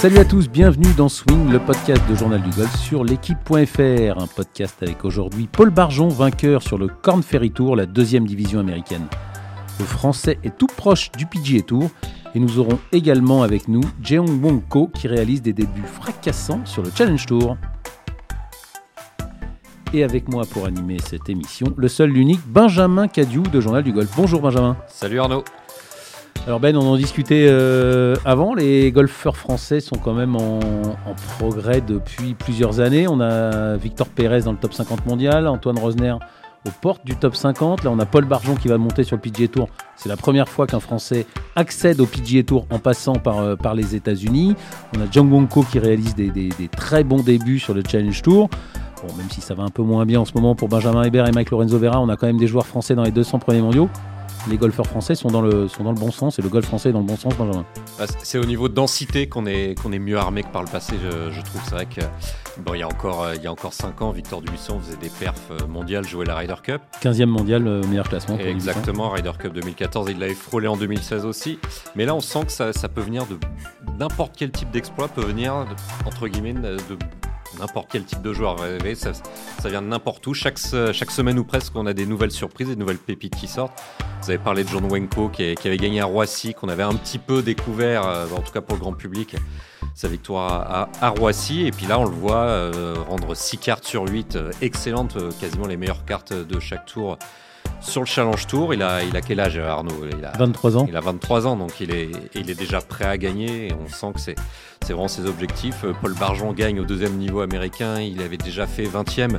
Salut à tous, bienvenue dans Swing, le podcast de Journal du Golf sur l'équipe.fr. Un podcast avec aujourd'hui Paul Barjon, vainqueur sur le Corn Ferry Tour, la deuxième division américaine. Le français est tout proche du PGA Tour et nous aurons également avec nous Jeong Wong Ko qui réalise des débuts fracassants sur le Challenge Tour. Et avec moi pour animer cette émission, le seul, l'unique Benjamin Cadieu de Journal du Golf. Bonjour Benjamin. Salut Arnaud. Alors Ben, on en discutait euh, avant, les golfeurs français sont quand même en, progrès depuis plusieurs années. On a Victor Pérez dans le top 50 mondial, Antoine Rosner aux portes du top 50. Là, on a Paul Barjon qui va monter sur le PGA Tour. C'est la première fois qu'un Français accède au PGA Tour en passant par, euh, par les États-Unis. On a Jung Wonko qui réalise des, très bons débuts sur le Challenge Tour. Bon, même si ça va un peu moins bien en ce moment pour Benjamin Hébert et Mike Lorenzo Vera, on a quand même des joueurs français dans les 200 premiers mondiaux les golfeurs français sont dans le, sont dans le bon sens et le golf français est dans le bon sens, Benjamin bah, C'est au niveau de densité qu'on est, qu'on est mieux armé que par le passé, je, je trouve. C'est vrai que bon, il, y a encore, il y a encore 5 ans, Victor Dubuisson faisait des perfs mondiales, jouait la Ryder Cup. 15e mondial, euh, meilleur classement. Pour Exactement, Ryder Cup 2014, il l'avait frôlé en 2016 aussi. Mais là, on sent que ça, ça peut venir de n'importe quel type d'exploit, peut venir, de, entre guillemets, de n'importe quel type de joueur. Ça, ça vient de n'importe où. Chaque, semaine ou presque, on a des nouvelles surprises, des nouvelles pépites qui sortent. Vous avez parlé de John Wenko qui, avait gagné à Roissy, qu'on avait un petit peu découvert, euh, en tout cas pour le grand public, sa victoire à, Roissy. Et puis là, on le voit euh, rendre 6 cartes sur 8, euh, excellentes, quasiment les meilleures cartes de chaque tour sur le Challenge Tour. Il a, il a quel âge, Arnaud? Il a, 23 ans. Il a 23 ans, donc il est, il est déjà prêt à gagner. Et on sent que c'est, c'est vraiment ses objectifs. Paul Barjon gagne au deuxième niveau américain. Il avait déjà fait 20e.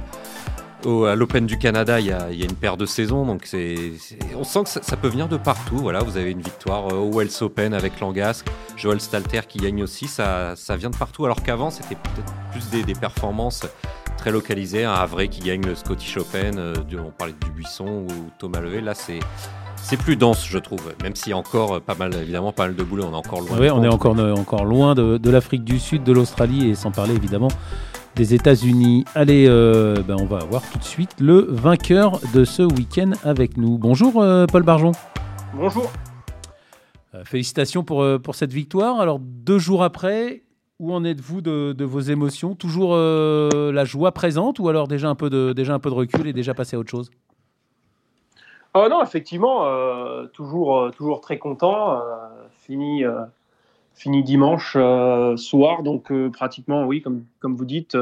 Au, à l'Open du Canada, il y, a, il y, a, une paire de saisons, donc c'est, c'est on sent que ça, ça, peut venir de partout. Voilà, vous avez une victoire au Wells Open avec Langasque, Joel Stalter qui gagne aussi, ça, ça vient de partout. Alors qu'avant, c'était peut-être plus des, des performances très localisées. Un Havre qui gagne le Scottish Open, euh, on parlait de Dubuisson ou Thomas Levé. Là, c'est c'est plus dense, je trouve, même s'il y a encore pas mal, évidemment, pas mal de boulot. On est encore loin. Oui, on est encore, encore loin de, de l'Afrique du Sud, de l'Australie et sans parler évidemment des États-Unis. Allez, euh, ben on va avoir tout de suite le vainqueur de ce week-end avec nous. Bonjour euh, Paul Barjon. Bonjour. Euh, félicitations pour, pour cette victoire. Alors deux jours après, où en êtes-vous de, vos émotions? Toujours euh, la joie présente ou alors déjà un peu de, déjà un peu de recul et déjà passé à autre chose? Oh non, effectivement, euh, toujours, toujours très content. Euh, fini, fini dimanche soir, donc pratiquement, oui, comme, comme vous dites,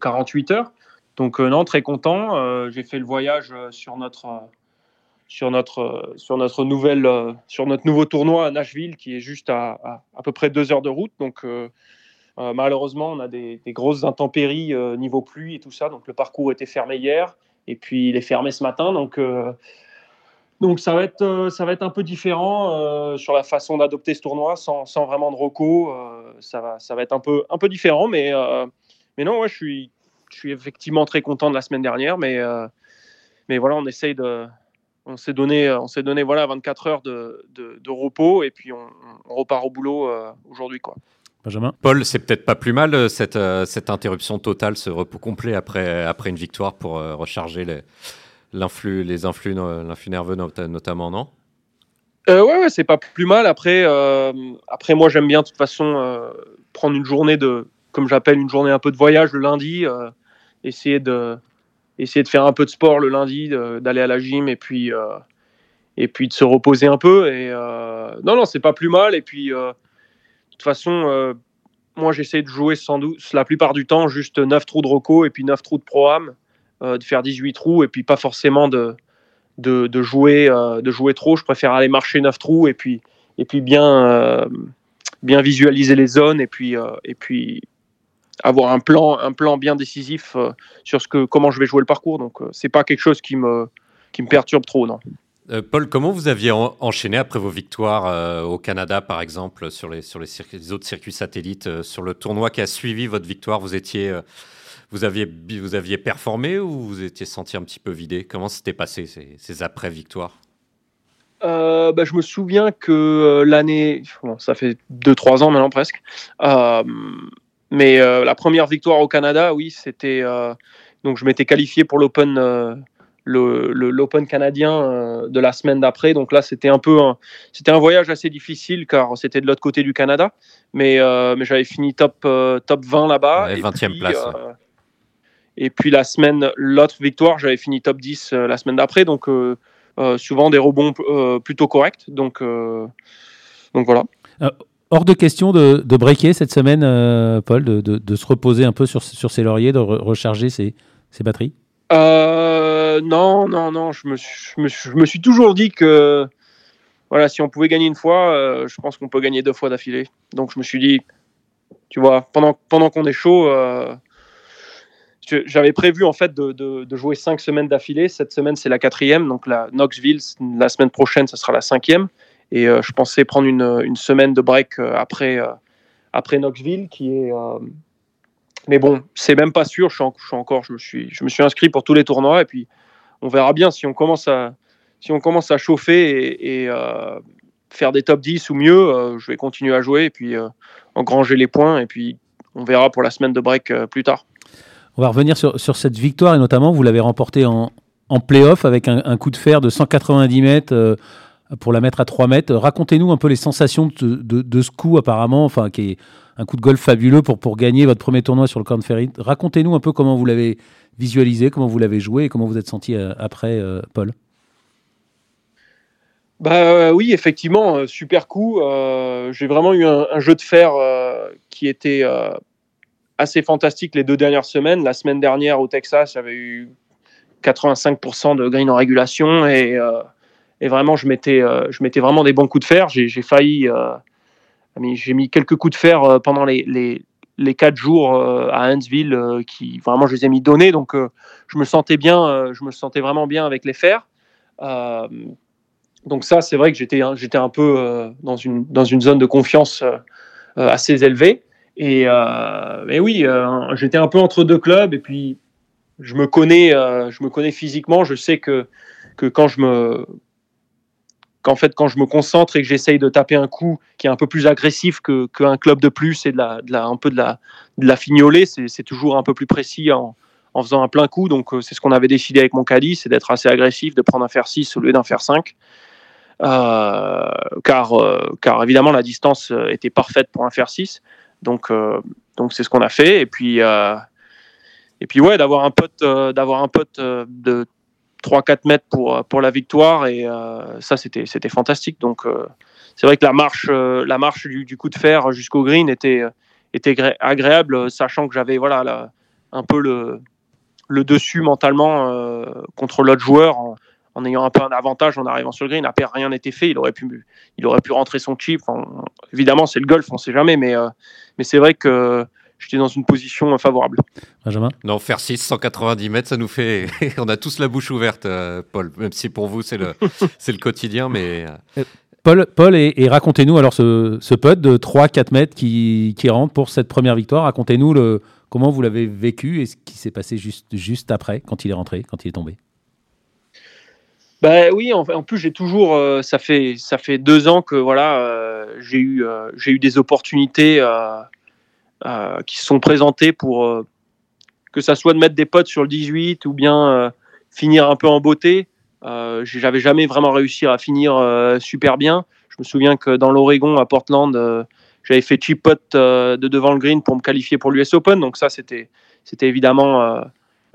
48 heures. Donc non, très content. J'ai fait le voyage sur notre sur notre sur notre nouvelle sur notre nouveau tournoi à Nashville qui est juste à à, à peu près deux heures de route donc euh, euh, malheureusement on a des, grosses intempéries euh, niveau pluie et tout ça. Donc le parcours était fermé hier. Et puis il est fermé ce matin. Donc donc ça va être ça va être un peu différent sur la façon d'adopter ce tournoi sans, sans, vraiment de reco ça va ça va être un peu un peu différent. Mais mais non ouais, je suis je suis effectivement très content de la semaine dernière. Mais mais voilà on essaye de on s'est donné, on s'est donné voilà 24 heures de, de, repos. Et puis on, on repart au boulot euh, aujourd'hui quoi. Benjamin. Paul, c'est peut-être pas plus mal cette, euh, cette interruption totale, ce repos complet après, après une victoire pour euh, recharger les, l'influx, les influx, l'influx nerveux notamment, non? Euh, ouais, ouais c'est pas plus mal. Après, euh, après moi j'aime bien de toute façon euh, prendre une journée de, comme j'appelle une journée un peu de voyage le lundi, essayer de essayer de faire un peu de sport le lundi, d'aller à la gym et puis euh, et puis de se reposer un peu. Et euh, non, non, c'est pas plus mal. Et puis euh, toute façon, moi j'essaie de jouer sans doute la plupart du temps juste 9 trous de roco et puis 9 trous de pro-am, de faire 18 trous et puis pas forcément de de, jouer de jouer trop. Je préfère aller marcher 9 trous et puis et puis bien bien visualiser les zones et puis et puis avoir un plan, un plan bien décisif euh, sur ce que, comment je vais jouer le parcours. Donc, euh, c'est pas quelque chose qui me, qui me perturbe trop, non. Euh, Paul, comment vous aviez en enchaîné après vos victoires euh, au Canada, par exemple, sur les, autres circuits satellites, euh, sur le tournoi qui a suivi votre victoire Vous étiez, vous aviez, vous aviez performé ou vous étiez senti un petit peu vidé? Comment s'était passé ces, après-victoires? Bah, je me souviens que l'année, ça fait 2-3 ans maintenant presque, mais la première victoire au Canada, oui, c'était. Donc, je m'étais qualifié pour l'Open l'Open canadien de la semaine d'après. Donc là, c'était un peu c'était un voyage assez difficile car c'était de l'autre côté du Canada. Mais, mais j'avais fini top, top 20 là-bas. 20e place. Et puis la semaine, l'autre victoire, j'avais fini top 10 la semaine d'après. Donc souvent des rebonds plutôt corrects. Donc, donc voilà hors de question de, de breaker cette semaine, euh, Paul, de, de, se reposer un peu sur, sur ses lauriers, de recharger ses, ses batteries? Euh, Non, non, non. Je me, je, me, je me, suis toujours dit que voilà, si on pouvait gagner une fois, euh, je pense qu'on peut gagner deux fois d'affilée. Donc je me suis dit, tu vois, pendant, pendant qu'on est chaud, j'avais prévu en fait de, de, jouer cinq semaines d'affilée. Cette semaine, c'est la quatrième. Donc la Knoxville, la semaine prochaine, ce sera la cinquième. Et euh, je pensais prendre une, une, semaine de break euh, après, euh, après Knoxville, qui est. mais bon, c'est même pas sûr. Je suis, je suis, encore, je me suis, je me suis inscrit pour tous les tournois et puis on verra bien si on commence à, chauffer et, faire des top 10 ou mieux, je vais continuer à jouer et puis engranger les points et puis on verra pour la semaine de break plus tard. On va revenir sur, cette victoire et notamment vous l'avez remportée en, en playoff avec un, coup de fer de 190 mètres pour la mettre à 3 mètres. Racontez-nous un peu les sensations de, ce coup apparemment, qui est un coup de golf fabuleux pour, pour gagner votre premier tournoi sur le Corn Ferry. Racontez-nous un peu comment vous l'avez visualisé, comment vous l'avez joué et comment vous êtes senti euh, après, euh, Paul. Bah euh, oui, effectivement, super coup. J'ai vraiment eu un, jeu de fer qui était assez fantastique les deux dernières semaines. La semaine dernière au Texas, j'avais eu 85% de green en régulation et et vraiment, je mettais, je mettais vraiment des bons coups de fer. J'ai failli. Euh, j'ai mis quelques coups de fer euh, pendant les, les, les quatre jours à Huntsville qui vraiment je les ai mis donnés. Donc, je me sentais bien. je me sentais vraiment bien avec les fers. donc, ça, c'est vrai que j'étais j'étais un peu dans, une, dans une zone de confiance assez élevée. Et, mais oui, j'étais un peu entre deux clubs. Et puis, je me connais, je me connais physiquement. Je sais que, que quand je me qu'en fait, quand je me concentre et que j'essaye de taper un coup qui est un peu plus agressif qu'un club de plus et de la, de un peu de la, de la fignoler, c'est toujours un peu plus précis en, en faisant un plein coup. Donc, euh, c'est ce qu'on avait décidé avec mon caddie, c'est d'être assez agressif, de prendre un fer 6 au lieu d'un fer 5. Euh, car, euh, car évidemment, la distance était parfaite pour un fer 6. Donc, donc c'est ce qu'on a fait. Et puis, et puis ouais, d'avoir un pote, d'avoir un pote de 3-4 mètres pour, euh, pour la victoire et euh, ça c'était fantastique. Donc euh, c'est vrai que la marche la marche du, coup de fer jusqu'au green était était agréable sachant que j'avais voilà un peu le le dessus mentalement contre l'autre joueur en, ayant un peu un avantage en arrivant sur le green. Après rien n'était fait. Il aurait pu il aurait pu rentrer son chip. Évidemment c'est le golf on sait jamais mais mais c'est vrai que j'étais dans une position favorable. Benjamin Non, faire 6, 190 mètres, ça nous fait. on a tous la bouche ouverte, euh, Paul, même si pour vous, c'est le, c'est le quotidien. mais... Euh. Euh, Paul, Paul et, racontez-nous alors ce, ce putt de 3-4 mètres qui, qui, rentre pour cette première victoire. Racontez-nous le, comment vous l'avez vécu et ce qui s'est passé juste, juste après, quand il est rentré, quand il est tombé. Ben oui, en, en plus j'ai toujours, ça fait ça fait deux ans que voilà, j'ai eu j'ai eu des opportunités euh, qui se sont présentés pour euh, que ça soit de mettre des potes sur le 18 ou bien euh, finir un peu en beauté. J'avais jamais vraiment réussi à finir super bien. Je me souviens que dans l'Oregon, à Portland, j'avais fait chip pot de devant le green pour me qualifier pour l'US Open. Donc ça, c'était c'était évidemment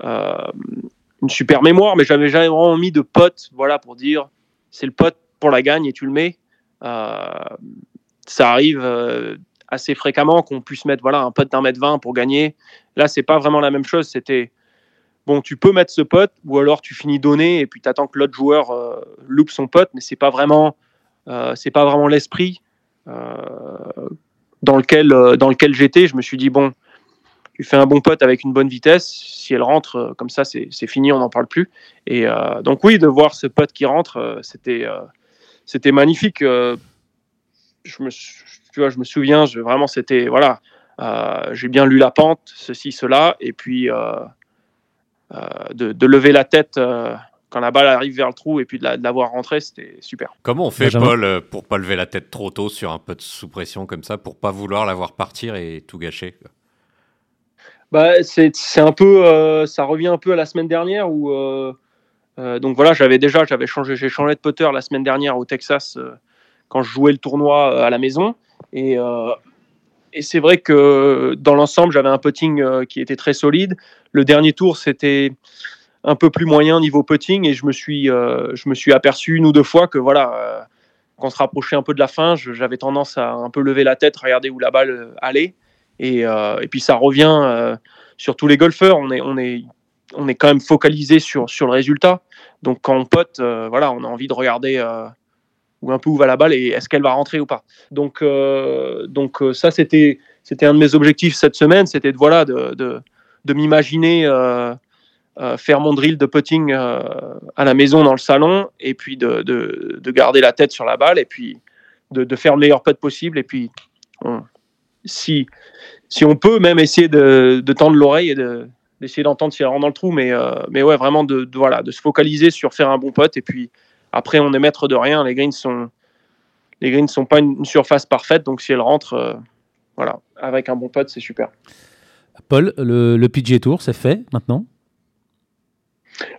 une super mémoire, mais j'avais jamais vraiment mis de pote, voilà, pour dire c'est le pote pour la gagne et tu le mets. ça arrive assez fréquemment qu'on puisse mettre voilà un pote d'un mètre 20 pour gagner. Là, c'est pas vraiment la même chose. C'était bon, tu peux mettre ce pote ou alors tu finis donné et puis tu attends que l'autre joueur euh, loupe son pote, mais c'est pas vraiment euh, c'est pas vraiment l'esprit euh, dans lequel dans lequel j'étais. Je me suis dit bon, tu fais un bon pote avec une bonne vitesse. Si elle rentre comme ça, c'est fini, on n'en parle plus. Et donc oui, de voir ce pote qui rentre, c'était c'était magnifique. je me je me souviens, je, vraiment, c'était, voilà, euh, j'ai bien lu la pente, ceci, cela, et puis euh, euh, de, lever la tête quand la balle arrive vers le trou et puis de la, voir rentrer, c'était super. Comment on fait, Paul, pour pas lever la tête trop tôt sur un peu de sous pression comme ça, pour pas vouloir la voir partir et tout gâcher? Bah, c'est un peu, ça revient un peu à la semaine dernière où donc voilà, j'avais déjà, j'avais changé, j'ai changé de putter la semaine dernière au Texas quand je jouais le tournoi à la maison. Et, et c'est vrai que dans l'ensemble, j'avais un putting qui était très solide. Le dernier tour, c'était un peu plus moyen niveau putting et je me suis, je me suis aperçu une ou deux fois que voilà, quand on se rapprochait un peu de la fin, j'avais tendance à un peu lever la tête, regarder où la balle allait. Et, et puis ça revient sur tous les golfeurs. On est, on est, on est quand même focalisé sur, sur le résultat. Donc quand on pote, euh, voilà, on a envie de regarder euh, où un peu où va la balle et est-ce qu'elle va rentrer ou pas. Donc, euh, donc ça, c'était, c'était un de mes objectifs cette semaine, c'était de, voilà, de, de, de m'imaginer faire mon drill de putting à la maison dans le salon et puis de, de, garder la tête sur la balle et puis de, faire le meilleur putt possible. Et puis, si, si on peut même essayer de, tendre l'oreille et de, d'essayer d'entendre si elle rentre dans le trou, mais, euh, mais ouais, vraiment de, voilà, de se focaliser sur faire un bon pote. Et puis après, on est maître de rien. Les greens sont, les greens ne sont pas une, surface parfaite, donc si elle rentre, euh, voilà, avec un bon pote, c'est super. Paul, le, le PGA Tour, c'est fait maintenant?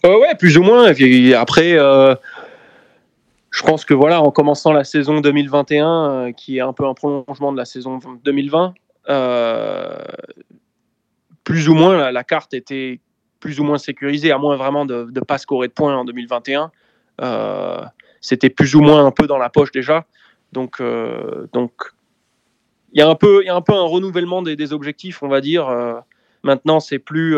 Euh, Ouais, plus ou moins. Après, je pense que voilà, en commençant la saison 2021, qui est un peu un prolongement de la saison 2020, plus ou moins la, carte était plus ou moins sécurisée, à moins vraiment de ne pas scorer de points en 2021. Euh, c'était plus ou moins un peu dans la poche déjà. Donc, euh, il y, a un peu, y a un peu un renouvellement des, objectifs, on va dire. Euh, maintenant, c'est plus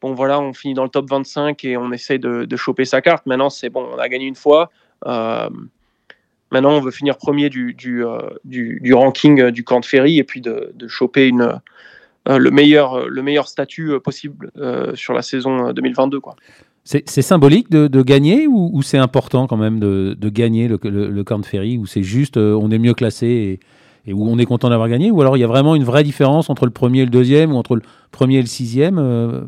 bon, voilà, on finit dans le top 25 et on essaie de, choper sa carte. Maintenant, c'est bon, on a gagné une fois. maintenant, on veut finir premier du, du, du, ranking du camp de ferry et puis de, choper une, le, meilleur, le meilleur statut possible sur la saison 2022. Quoi. C'est symbolique de, gagner ou, c'est important quand même de, gagner le, le, Corn Ferry ou c'est juste on est mieux classé et, où on est content d'avoir gagné ou alors il y a vraiment une vraie différence entre le premier et le deuxième ou entre le premier et le sixième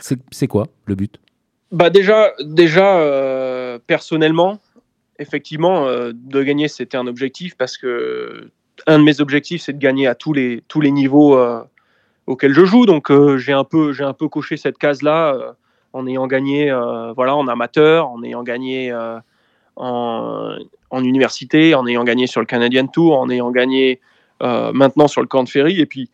C'est quoi le but? Bah déjà, déjà personnellement, effectivement, de gagner c'était un objectif parce que un de mes objectifs c'est de gagner à tous les, tous les niveaux auquel je joue. Donc euh, j'ai un peu un peu coché cette case là euh, en ayant gagné euh, voilà en amateur, en ayant gagné en, en, université, en ayant gagné sur le Canadian Tour, en ayant gagné maintenant sur le camp de Ferry et puis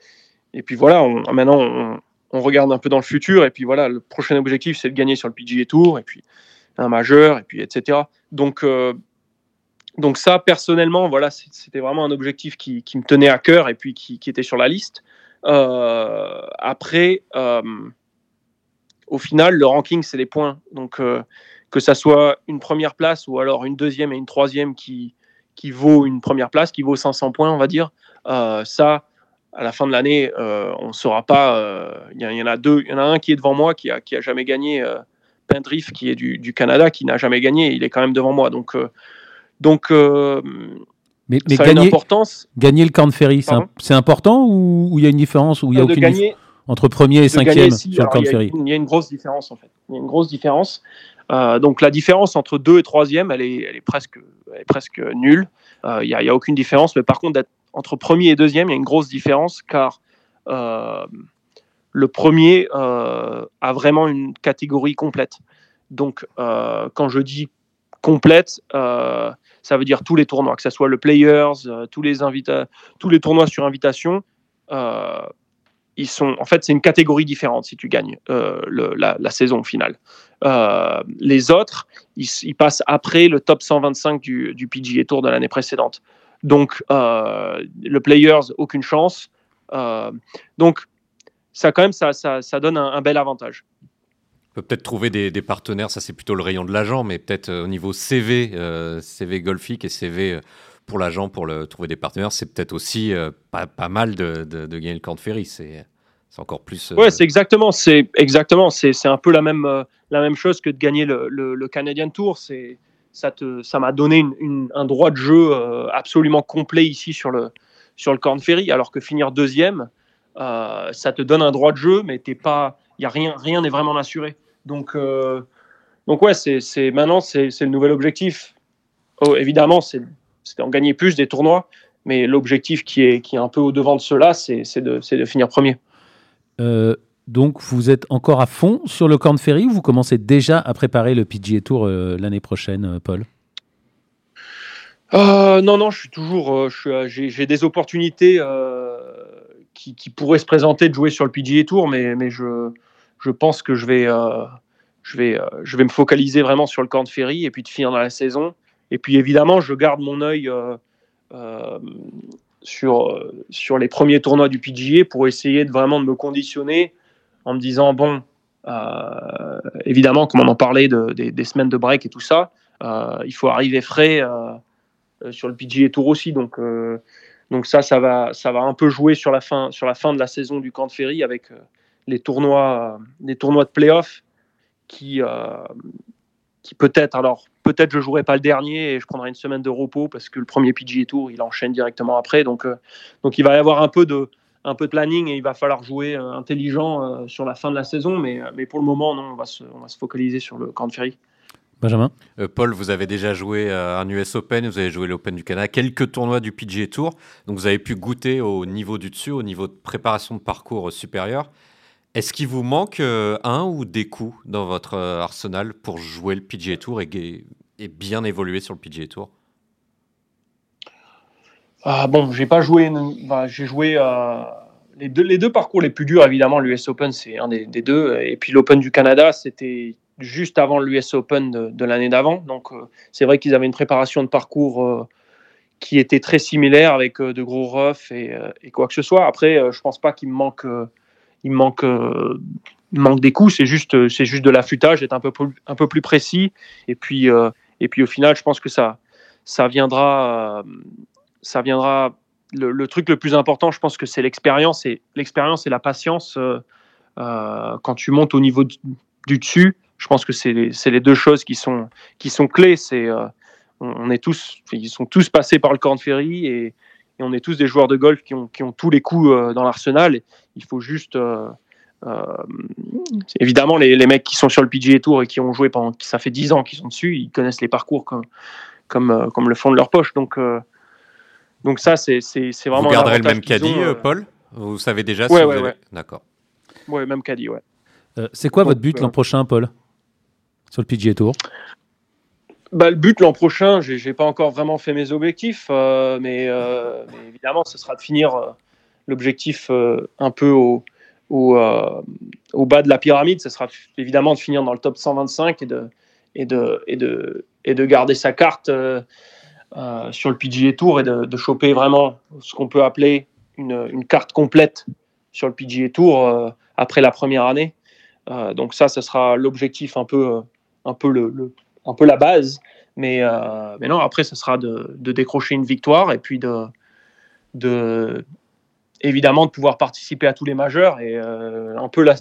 et puis voilà maintenant on, regarde un peu dans le futur et puis voilà le prochain objectif c'est de gagner sur le PGA Tour et puis un majeur et puis etc. Donc donc ça, personnellement, voilà, c'était vraiment un objectif qui, me tenait à cœur et puis qui, était sur la liste. Euh, après, euh, au final, le ranking, c'est les points. Donc, euh, que ça soit une première place ou alors une deuxième et une troisième qui, qui vaut une première place, qui vaut 500 points, on va dire, ça, à la fin de l'année, on ne saura pas. Il y, en a deux. Il y en a un qui est devant moi, qui a, qui a jamais gagné. Pendriff, qui est du, du Canada, qui n'a jamais gagné. Il est quand même devant moi. Donc, donc mais, gagner, gagner le camp ferry, c'est important ou il y a une différence ou il y a aucune entre premier et cinquième sur le camp ferry Il y a une grosse différence en fait. Il y a une grosse différence. Euh, donc la différence entre deux et troisième, elle est, elle est presque, elle est presque nulle. Euh, il n'y a, a, aucune différence. Mais par contre, entre premier et deuxième, il y a une grosse différence car euh, le premier a vraiment une catégorie complète. Donc quand je dis complète, ça veut dire tous les tournois, que ce soit le Players, euh, tous, les tous les tournois sur invitation. Euh, ils sont, en fait, c'est une catégorie différente si tu gagnes euh, la, saison finale. les autres, ils, passent après le top 125 du, du PGA Tour de l'année précédente. Donc, le Players, aucune chance. donc, ça, quand même, ça, ça, donne un bel avantage peut peut-être trouver des, partenaires, ça c'est plutôt le rayon de l'agent, mais peut-être euh, au niveau CV, euh, CV golfique et CV euh, pour l'agent pour le, trouver des partenaires, c'est peut-être aussi pas, mal de, de, gagner le camp de ferry. C'est encore plus. Ouais, c'est exactement, c'est exactement, c'est un peu la même la même chose que de gagner le, le, Canadian Tour. C'est ça te ça m'a donné un droit de jeu absolument complet ici sur le sur le Corn Ferry, alors que finir deuxième, ça te donne un droit de jeu, mais t'es pas y a rien, rien n'est vraiment assuré. Donc, euh, donc ouais, c'est, maintenant, c'est, le nouvel objectif. Oh, évidemment, c'est, en gagner plus des tournois, mais l'objectif qui est, qui est un peu au-devant de cela, c'est, de, de finir premier. Euh, Donc vous êtes encore à fond sur le Corn Ferry ou vous commencez déjà à préparer le PGA Tour l'année prochaine, Paul? Non, non, je suis toujours. j'ai des opportunités qui, pourraient se présenter de jouer sur le PGA Tour, mais, je, pense que je vais me focaliser vraiment sur le Corn Ferry et puis de finir dans la saison. Et puis évidemment, je garde mon œil sur, sur les premiers tournois du PGA pour essayer de vraiment de me conditionner en me disant bon, euh, évidemment, comme on en parlait de, des, semaines de break et tout ça, euh, il faut arriver frais euh, sur le PGA Tour aussi. Donc, donc ça, ça va, ça va un peu jouer sur la fin, sur la fin de la saison du camp de Ferry avec les tournois, les tournois de playoff qui, qui peut-être, alors peut-être je jouerai pas le dernier et je prendrai une semaine de repos parce que le premier PGA Tour il enchaîne directement après. Donc, donc il va y avoir un peu de, un peu de planning et il va falloir jouer euh, intelligent euh, sur la fin de la saison. Mais, euh, mais pour le moment, non, on va se, on va se focaliser sur le Grand Ferry. Benjamin? Paul, vous avez déjà joué un US Open, vous avez joué l'Open du Canada, quelques tournois du PGA Tour. Donc vous avez pu goûter au niveau du dessus, au niveau de préparation de parcours supérieur. Est-ce qu'il vous manque un ou des coups dans votre arsenal pour jouer le PGA Tour et, et bien évoluer sur le PGA Tour? Ah, bon, j'ai pas joué. Bah, j'ai joué euh, les, deux, parcours les plus durs, évidemment. L'US Open, c'est un des, deux. Et puis l'Open du Canada, c'était juste avant l'US Open de, l'année d'avant. Donc euh, c'est vrai qu'ils avaient une préparation de parcours euh, qui était très similaire avec de gros roughs et, quoi que ce soit. Après, je pense pas qu'il me manque, il manque, manque des coups. C'est juste, c'est juste de l'affûtage, être un peu plus, un peu plus précis. Et puis, et puis au final, je pense que ça, ça viendra ça viendra. Le, truc le plus important, je pense que c'est l'expérience et l'expérience et la patience. Euh, euh, quand tu montes au niveau du, dessus, je pense que c'est les, deux choses qui sont, qui sont clés. C'est euh, on, est tous, ils sont tous passés par le Corn Ferry et, et, on est tous des joueurs de golf qui ont, qui ont tous les coups dans l'arsenal. Il faut juste évidemment, les, les, mecs qui sont sur le PGA Tour et qui ont joué pendant, ça fait 10 ans qu'ils sont dessus, ils connaissent les parcours comme, comme, comme le fond de leur poche. Donc, donc ça, c'est vraiment. Vous garderez le même caddie, euh, Paul? Vous savez déjà si ouais, vous ouais, D'accord. Ouais, même caddie, ouais. Euh, c'est quoi votre but l'an prochain, Paul? Sur le PGA Tour? Bah, le but l'an prochain, je n'ai pas encore vraiment fait mes objectifs, euh, mais, évidemment, ce sera de finir l'objectif un peu au, bas de la pyramide. Ce sera évidemment de finir dans le top 125 et de, et de, et de, et de garder sa carte euh, sur le PGA Tour et de, choper vraiment ce qu'on peut appeler une, carte complète sur le PGA Tour euh, après la première année. Euh, donc ça, ce sera l'objectif un peu, un, peu le, un peu la base. Mais, mais non, après, ce sera de, décrocher une victoire et puis de, de évidemment de pouvoir participer à tous les majeurs et un peu la,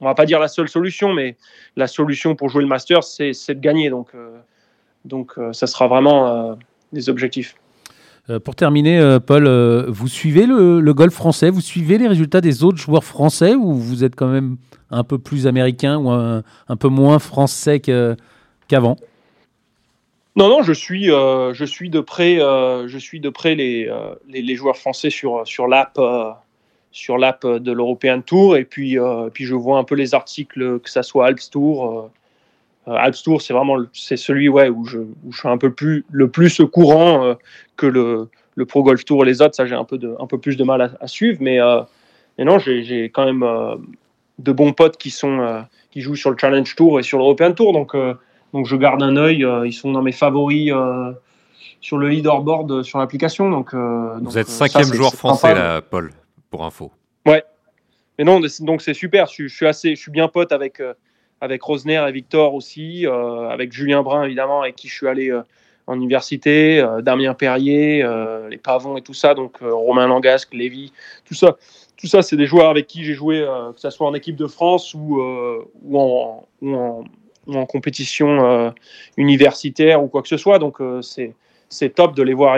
on va pas dire la seule solution, mais la solution pour jouer le Master, c'est de gagner. Donc, donc ça sera vraiment des objectifs. Euh, pour terminer, euh, Paul, euh, vous suivez le, golf français? Vous suivez les résultats des autres joueurs français ou vous êtes quand même un peu plus américain ou un, peu moins français qu'avant Non, non, je suis, je suis de près, je suis de près les, les, joueurs français sur, sur l'app sur l'app de l'European Tour et puis, puis je vois un peu les articles, que ça soit Alps Tour euh, Alps Tour, c'est vraiment c'est celui ouais, où, je, où je suis un peu plus, le plus courant euh, que le, le, Pro Golf Tour les autres. Ça, j'ai un, peu de, un peu plus de mal à, suivre. Mais, euh, mais non, j'ai quand même de bons potes qui, sont, qui jouent sur le Challenge Tour et sur l'European Tour. Donc, donc je garde un œil. ils sont dans mes favoris sur le leaderboard sur l'application. Donc, Vous êtes cinquième joueur français, là, Paul, pour info. Ouais. Mais non, donc c'est super. Je, je, suis assez, je suis bien pote avec, avec Rosner et Victor aussi, euh, avec Julien Brun évidemment, avec qui je suis allé euh, en université, euh, Damien Perrier, les Pavons et tout ça, donc Romain Langasque, Lévy, tout ça. Tout ça, c'est des joueurs avec qui j'ai joué, que ce soit en équipe de France ou, ou, en, ou, en, compétition universitaire ou quoi que ce soit. Donc c'est top de les voir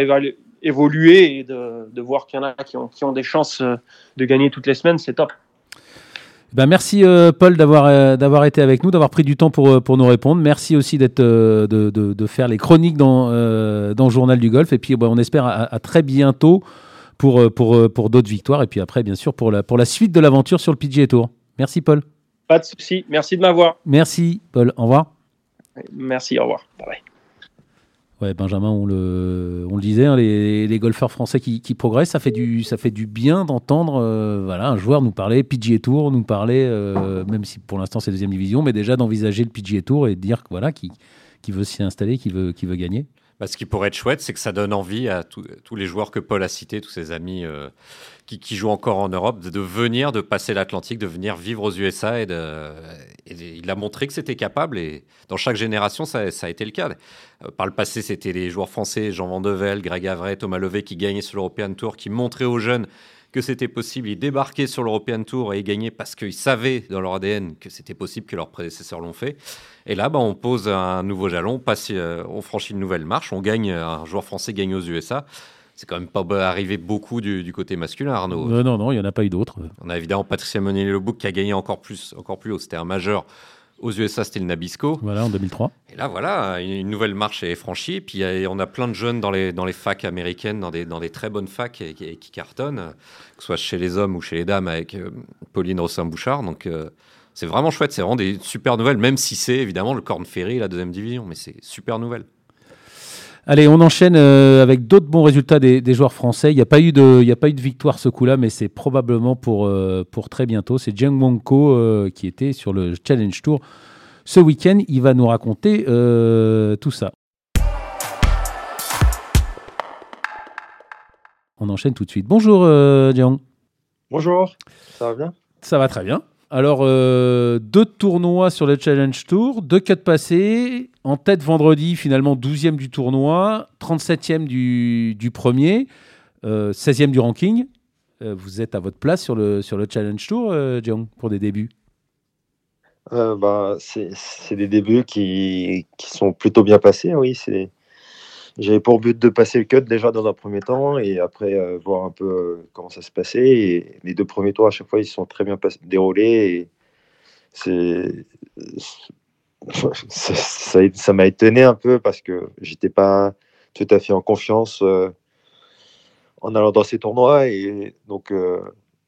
évoluer et de, de voir qu'il y en a qui ont, qui ont des chances de gagner toutes les semaines. C'est top. Ben merci euh, Paul d'avoir euh, été avec nous, d'avoir pris du temps pour, euh, pour nous répondre. Merci aussi de, de, faire les chroniques dans, dans journal du golf. Et puis on espère à, très bientôt pour, pour, pour d'autres victoires. Et puis après, bien sûr, pour la, pour la suite de l'aventure sur le PGA Tour. Merci Paul. Pas de souci. Merci de m'avoir. Merci Paul. Au revoir. Merci. Au revoir. Bye. Ouais, Benjamin, on le, on le disait, hein, les, les, golfeurs français qui, qui, progressent, ça fait du, ça fait du bien d'entendre euh, voilà, un joueur nous parler PGA Tour, nous parler, euh, même si pour l'instant c'est deuxième division, mais déjà d'envisager le PGA Tour et de dire voilà, qui, qui veut s'y installer, qui veut, qui veut gagner. Bah, ce qui pourrait être chouette, c'est que ça donne envie à tous les joueurs que Paul a cités, tous ses amis euh, qui, qui, jouent encore en Europe, de, venir, de passer l'Atlantique, de venir vivre aux USA. Et, il a montré que c'était capable. Et dans chaque génération, ça, a été le cas. Euh, par le passé, c'était les joueurs français, Jean Vandevel, Greg Avray, Thomas Levé, qui gagnaient sur l'European Tour, qui montraient aux jeunes que c'était possible. Ils débarquaient sur l'European Tour et ils gagnaient parce qu'ils savaient dans leur ADN que c'était possible, que leurs prédécesseurs l'ont fait. Et là, bah, on pose un nouveau jalon, on, euh, on franchit une nouvelle marche, on gagne, un joueur français gagne aux USA. C'est quand même pas arrivé beaucoup du, du côté masculin, Arnaud. Euh, non, non, il n'y en a pas eu d'autres. On a évidemment Patricia Monnier-Lebouc qui a gagné encore plus, encore plus haut. C'était un majeur aux USA, c'était le Nabisco. Voilà, en 2003. Et là, voilà, une nouvelle marche est franchie. Et puis, on a plein de jeunes dans les, dans les facs américaines, dans des, dans des très bonnes facs et, qui, qui cartonnent, que ce soit chez les hommes ou chez les dames avec euh, Pauline Rossin-Bouchard. Donc, euh, c'est vraiment chouette. C'est vraiment des super nouvelles, même si c'est évidemment le Corn Ferry, la deuxième division. Mais c'est super nouvelle. Allez, on enchaîne euh, avec d'autres bons résultats des, des joueurs français. Il n'y a, pas eu de, il y a pas eu de victoire ce coup-là, mais c'est probablement pour, euh, pour très bientôt. C'est Jiang Wonko euh, qui était sur le Challenge Tour ce week-end. Il va nous raconter euh, tout ça. On enchaîne tout de suite. Bonjour euh, Jiang. Bonjour, ça va bien? Ça va très bien. Alors, euh, deux tournois sur le Challenge Tour, deux cuts passés, en tête vendredi, finalement 12e du tournoi, 37e du, premier, euh, 16e du ranking. Euh, vous êtes à votre place sur le, sur le Challenge Tour, euh, Jiang, pour des débuts bah, C'est des débuts qui, qui, sont plutôt bien passés, oui. J'avais pour but de passer le cut déjà dans un premier temps et après euh, voir un peu euh, comment ça se passait. Les deux premiers tours, à chaque fois, ils sont très bien déroulés. Ça m'a étonné un peu parce que j'étais pas tout à fait en confiance euh, en allant dans ces tournois. Et donc,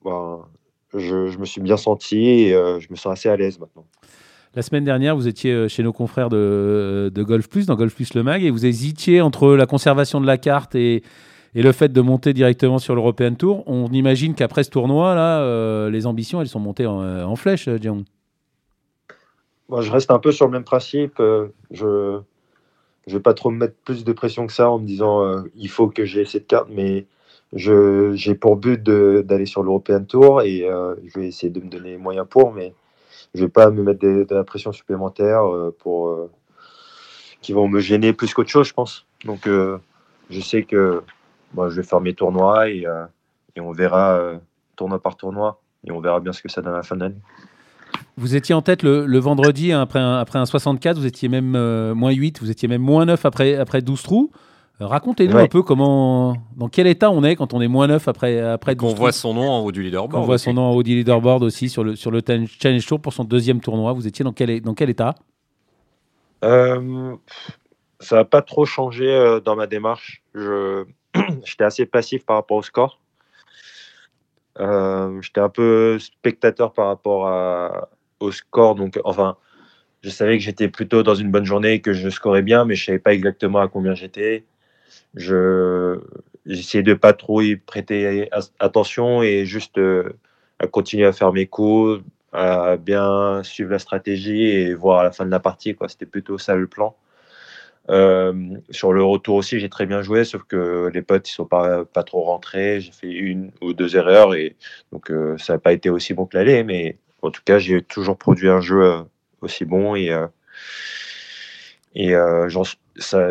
ben, je, je, me suis bien senti et je me sens assez à l'aise maintenant. La semaine dernière, vous étiez chez nos confrères de, de, Golf Plus, dans Golf Plus Le Mag, et vous hésitiez entre la conservation de la carte et, et le fait de monter directement sur l'European Tour. On imagine qu'après ce tournoi, là, euh, les ambitions, elles sont montées en, en flèche, Dion. Moi, je reste un peu sur le même principe. Euh, je ne vais pas trop me mettre plus de pression que ça en me disant euh, il faut que j'ai cette carte, mais j'ai pour but d'aller sur l'European Tour et euh, je vais essayer de me donner les moyens pour, mais je vais pas me mettre de, de la pression supplémentaire euh, pour, euh, qui vont me gêner plus qu'autre chose, je pense. Donc, euh, je sais que moi, je vais faire mes tournois et, on verra tournoi par tournoi et on verra bien ce que ça donne à la fin d'année. Vous étiez en tête le, vendredi hein, après, un, après un 64, vous étiez même moins 8, vous étiez même moins 9 après, après 12 trous. Euh, Racontez-nous ouais. un peu comment, dans quel état on est quand on est moins 9 après, après 12 On voit son nom en haut du leaderboard. On voit son nom en haut du leaderboard aussi sur le, sur le Challenge Tour pour son deuxième tournoi. Vous étiez dans quel, dans quel état? Euh, Ça n'a pas trop changé euh, dans ma démarche. J'étais assez passif par rapport au score. Euh, J'étais un peu spectateur par rapport à, au score. Donc, enfin, je savais que j'étais plutôt dans une bonne journée et que je scorais bien, mais je savais pas exactement à combien j'étais. Je j'essayais de pas trop y prêter attention et juste euh, à continuer à faire mes coups, à bien suivre la stratégie et voir à la fin de la partie. Quoi. C'était plutôt ça le plan. Euh, sur le retour aussi, j'ai très bien joué, sauf que les potes ils sont pas, pas trop rentrés. J'ai fait une ou deux erreurs et donc euh, ça n'a pas été aussi bon que l'aller, mais en tout cas, j'ai toujours produit un jeu aussi bon et, et euh,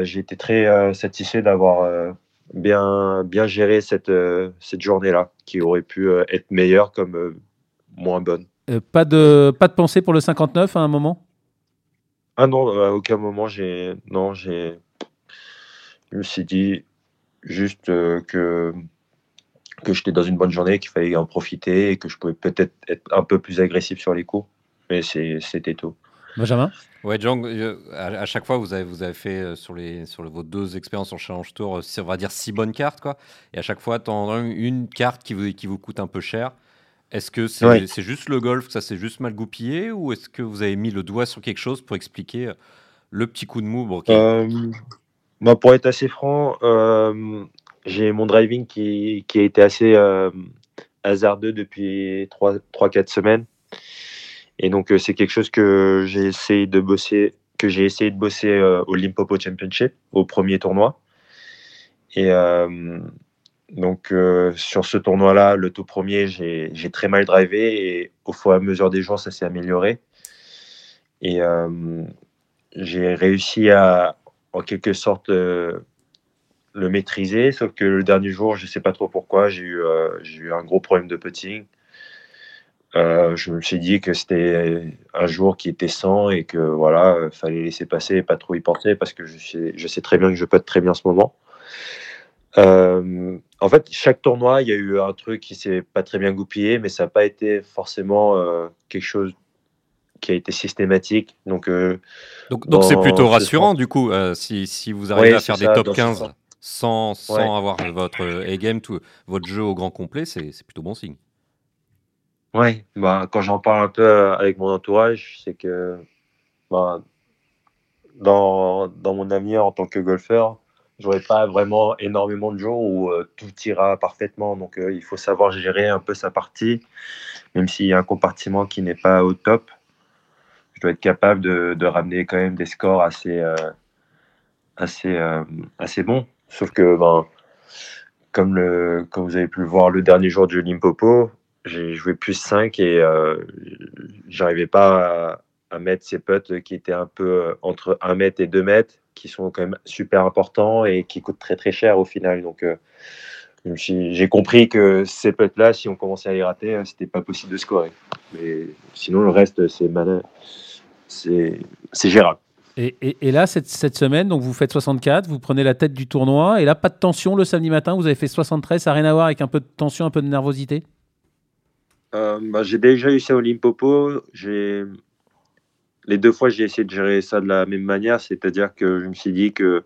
j'ai été très euh, satisfait d'avoir bien, bien géré cette, cette journée-là, qui aurait pu être meilleure comme moins bonne. pas, de, pas de pensée pour le 59 à un moment? Ah non, à aucun moment, j'ai. Non, j'ai. Je me suis dit juste que que j'étais dans une bonne journée, qu'il fallait en profiter et que je pouvais peut-être être un peu plus agressif sur les coups. Mais c'était tout. Benjamin Ouais, Jang, à, à, chaque fois, vous avez, vous avez fait sur, les, sur vos deux expériences en Challenge Tour, on va dire six bonnes cartes. Quoi. Et à chaque fois, tu as une carte qui vous, qui vous coûte un peu cher. Est-ce que c'est juste le golf, ça s'est juste mal goupillé, ou est-ce que vous avez mis le doigt sur quelque chose pour expliquer le petit coup de mou moi, Pour être assez franc, j'ai mon driving qui, qui, a été assez hasardeux depuis 3-4 semaines. Et donc, c'est quelque chose que j'ai essayé de bosser, que j'ai essayé de bosser au Limpopo Championship, au premier tournoi. Et donc, sur ce tournoi-là, le tout premier, j'ai très mal drivé et au fur et à mesure des jours, ça s'est amélioré. Et j'ai réussi à, en quelque sorte, le maîtriser, sauf que le dernier jour, je ne sais pas trop pourquoi, j'ai eu, eu un gros problème de putting. Je me suis dit que c'était un jour qui était sans et que voilà, fallait laisser passer et pas trop y penser parce que je sais, je sais très bien que je peux être très bien en ce moment. Euh, en fait, chaque tournoi, il y a eu un truc qui s'est pas très bien goupillé, mais ça n'a pas été forcément euh, quelque chose qui a été systématique. Donc, euh, donc, donc c'est plutôt rassurant du coup, si, si, vous arrivez à faire des top 15 sans, sans avoir votre A-game, votre jeu au grand complet, c'est plutôt bon signe. Ouais, bah, quand j'en parle un peu avec mon entourage, c'est que bah, dans, dans mon avenir en tant que golfeur, j'aurai pas vraiment énormément de jours où euh, tout ira parfaitement. Donc, euh, il faut savoir gérer un peu sa partie, même s'il y a un compartiment qui n'est pas au top. Je dois être capable de, de ramener quand même des scores assez, euh, assez, assez bons. Sauf que, ben, comme, le, comme vous avez pu le voir le dernier jour du Limpopo, j'ai joué plus 5 et j'arrivais pas à, mettre ces putts qui étaient un peu entre 1 mètre et 2 mètres qui sont quand même super importants et qui coûtent très très cher au final. Donc euh, j'ai compris que ces putts-là, si on commençait à les rater, euh, c'était pas possible de scorer. Mais sinon, le reste, c'est c'est gérable. Et, et, là, cette, cette, semaine, donc vous faites 64, vous prenez la tête du tournoi, et là, pas de tension le samedi matin, vous avez fait 73, ça n'a rien à voir avec un peu de tension, un peu de nervosité? Euh, bah, J'ai déjà eu ça au Limpopo. Les deux fois, j'ai essayé de gérer ça de la même manière, c'est-à-dire que je me suis dit que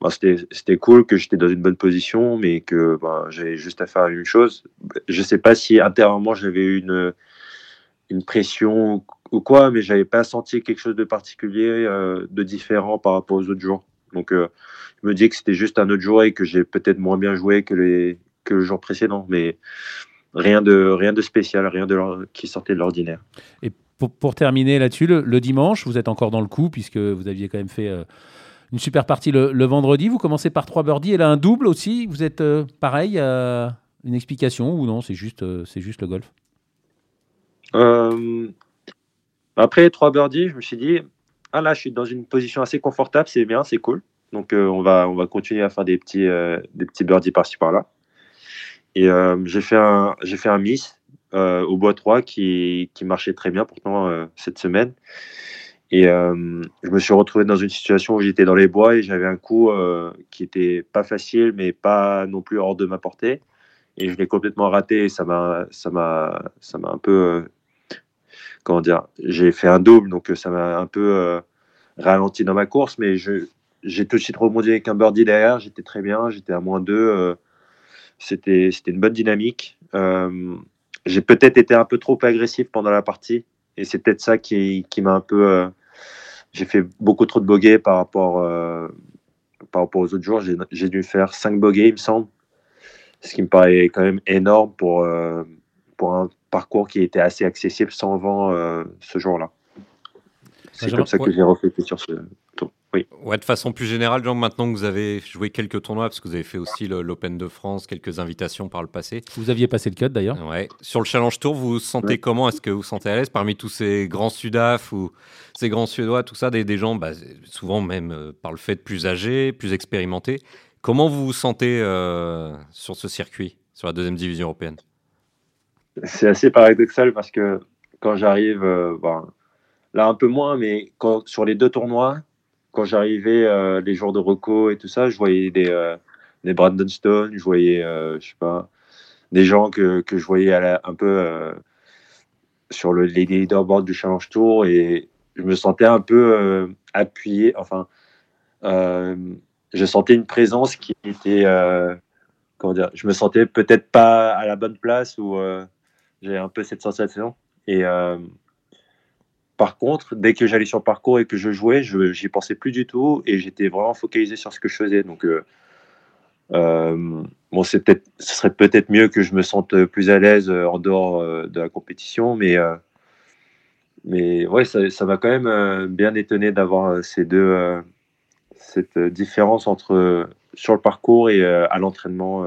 bah, c'était cool, que j'étais dans une bonne position, mais que bah, j'avais juste à faire une chose. Je ne sais pas si intérieurement j'avais une, une pression ou quoi, mais j'avais pas senti quelque chose de particulier, euh, de différent par rapport aux autres jours. Donc, euh, je me dis que c'était juste un autre jour et que j'ai peut-être moins bien joué que, que le jour précédent, mais rien de, rien de spécial, rien de, qui sortait de l'ordinaire. Et pour, terminer là-dessus, le, dimanche, vous êtes encore dans le coup puisque vous aviez quand même fait euh, une super partie le, vendredi. Vous commencez par trois birdies et là un double aussi. Vous êtes euh, pareil Une explication ou non? C'est juste, euh, c'est juste le golf Après trois birdies, je me suis dit ah là, je suis dans une position assez confortable, c'est bien, c'est cool. Donc on va on va continuer à faire des petits des petits birdies par-ci par-là. Et j'ai fait un j'ai fait un miss euh, au bois 3 qui, qui, marchait très bien pourtant euh, cette semaine. Et euh, je me suis retrouvé dans une situation où j'étais dans les bois et j'avais un coup qui était pas facile, mais pas non plus hors de ma portée. Et je l'ai complètement raté et ça m'a, ça m'a, ça m'a un peu, comment dire, j'ai fait un double, donc ça m'a un peu ralenti dans ma course, mais je, j'ai tout de suite rebondi avec un birdie derrière. J'étais très bien, j'étais à moins 2. C'était, c'était une bonne dynamique j'ai peut-être été un peu trop agressif pendant la partie. Et c'est peut-être ça qui, qui m'a un peu. Euh, j'ai fait beaucoup trop de bogeys par rapport, euh, par rapport aux autres jours. J'ai dû faire 5 bogeys, il me semble. Ce qui me paraît quand même énorme pour, euh, pour un parcours qui était assez accessible sans vent ce jour-là. C'est comme ça que j'ai reflété sur ce tour. Oui. Ouais, de façon plus générale, Jean, maintenant que vous avez joué quelques tournois, parce que vous avez fait aussi l'Open de France, quelques invitations par le passé. Vous aviez passé le cut d'ailleurs. Ouais. Sur le Challenge Tour, vous vous sentez comment? Est-ce que vous vous sentez à l'aise parmi tous ces grands Sudaf ou ces grands Suédois, tout ça, des, des gens, bah, souvent même euh, par le fait plus âgés, plus expérimentés. Comment vous vous sentez euh, sur ce circuit, sur la deuxième division européenne? C'est assez paradoxal parce que quand j'arrive, euh, là un peu moins, mais quand, sur les deux tournois, quand j'arrivais euh, les jours de Rocco et tout ça, je voyais des, euh, des Brandon Stone, je voyais, euh, je sais pas, des gens que, que je voyais un peu sur le, les leaderboards du Challenge Tour et je me sentais un peu appuyé. Enfin, je sentais une présence qui était, comment dire, je me sentais peut-être pas à la bonne place ou J'ai un peu cette sensation. Et par contre, dès que j'allais sur parcours et que je jouais, je j'y pensais plus du tout et j'étais vraiment focalisé sur ce que je faisais. Donc, euh, euh, ce serait peut-être mieux que je me sente plus à l'aise euh, en dehors de la compétition, mais ça, m'a quand même bien étonné d'avoir ces deux cette différence entre sur le parcours et à l'entraînement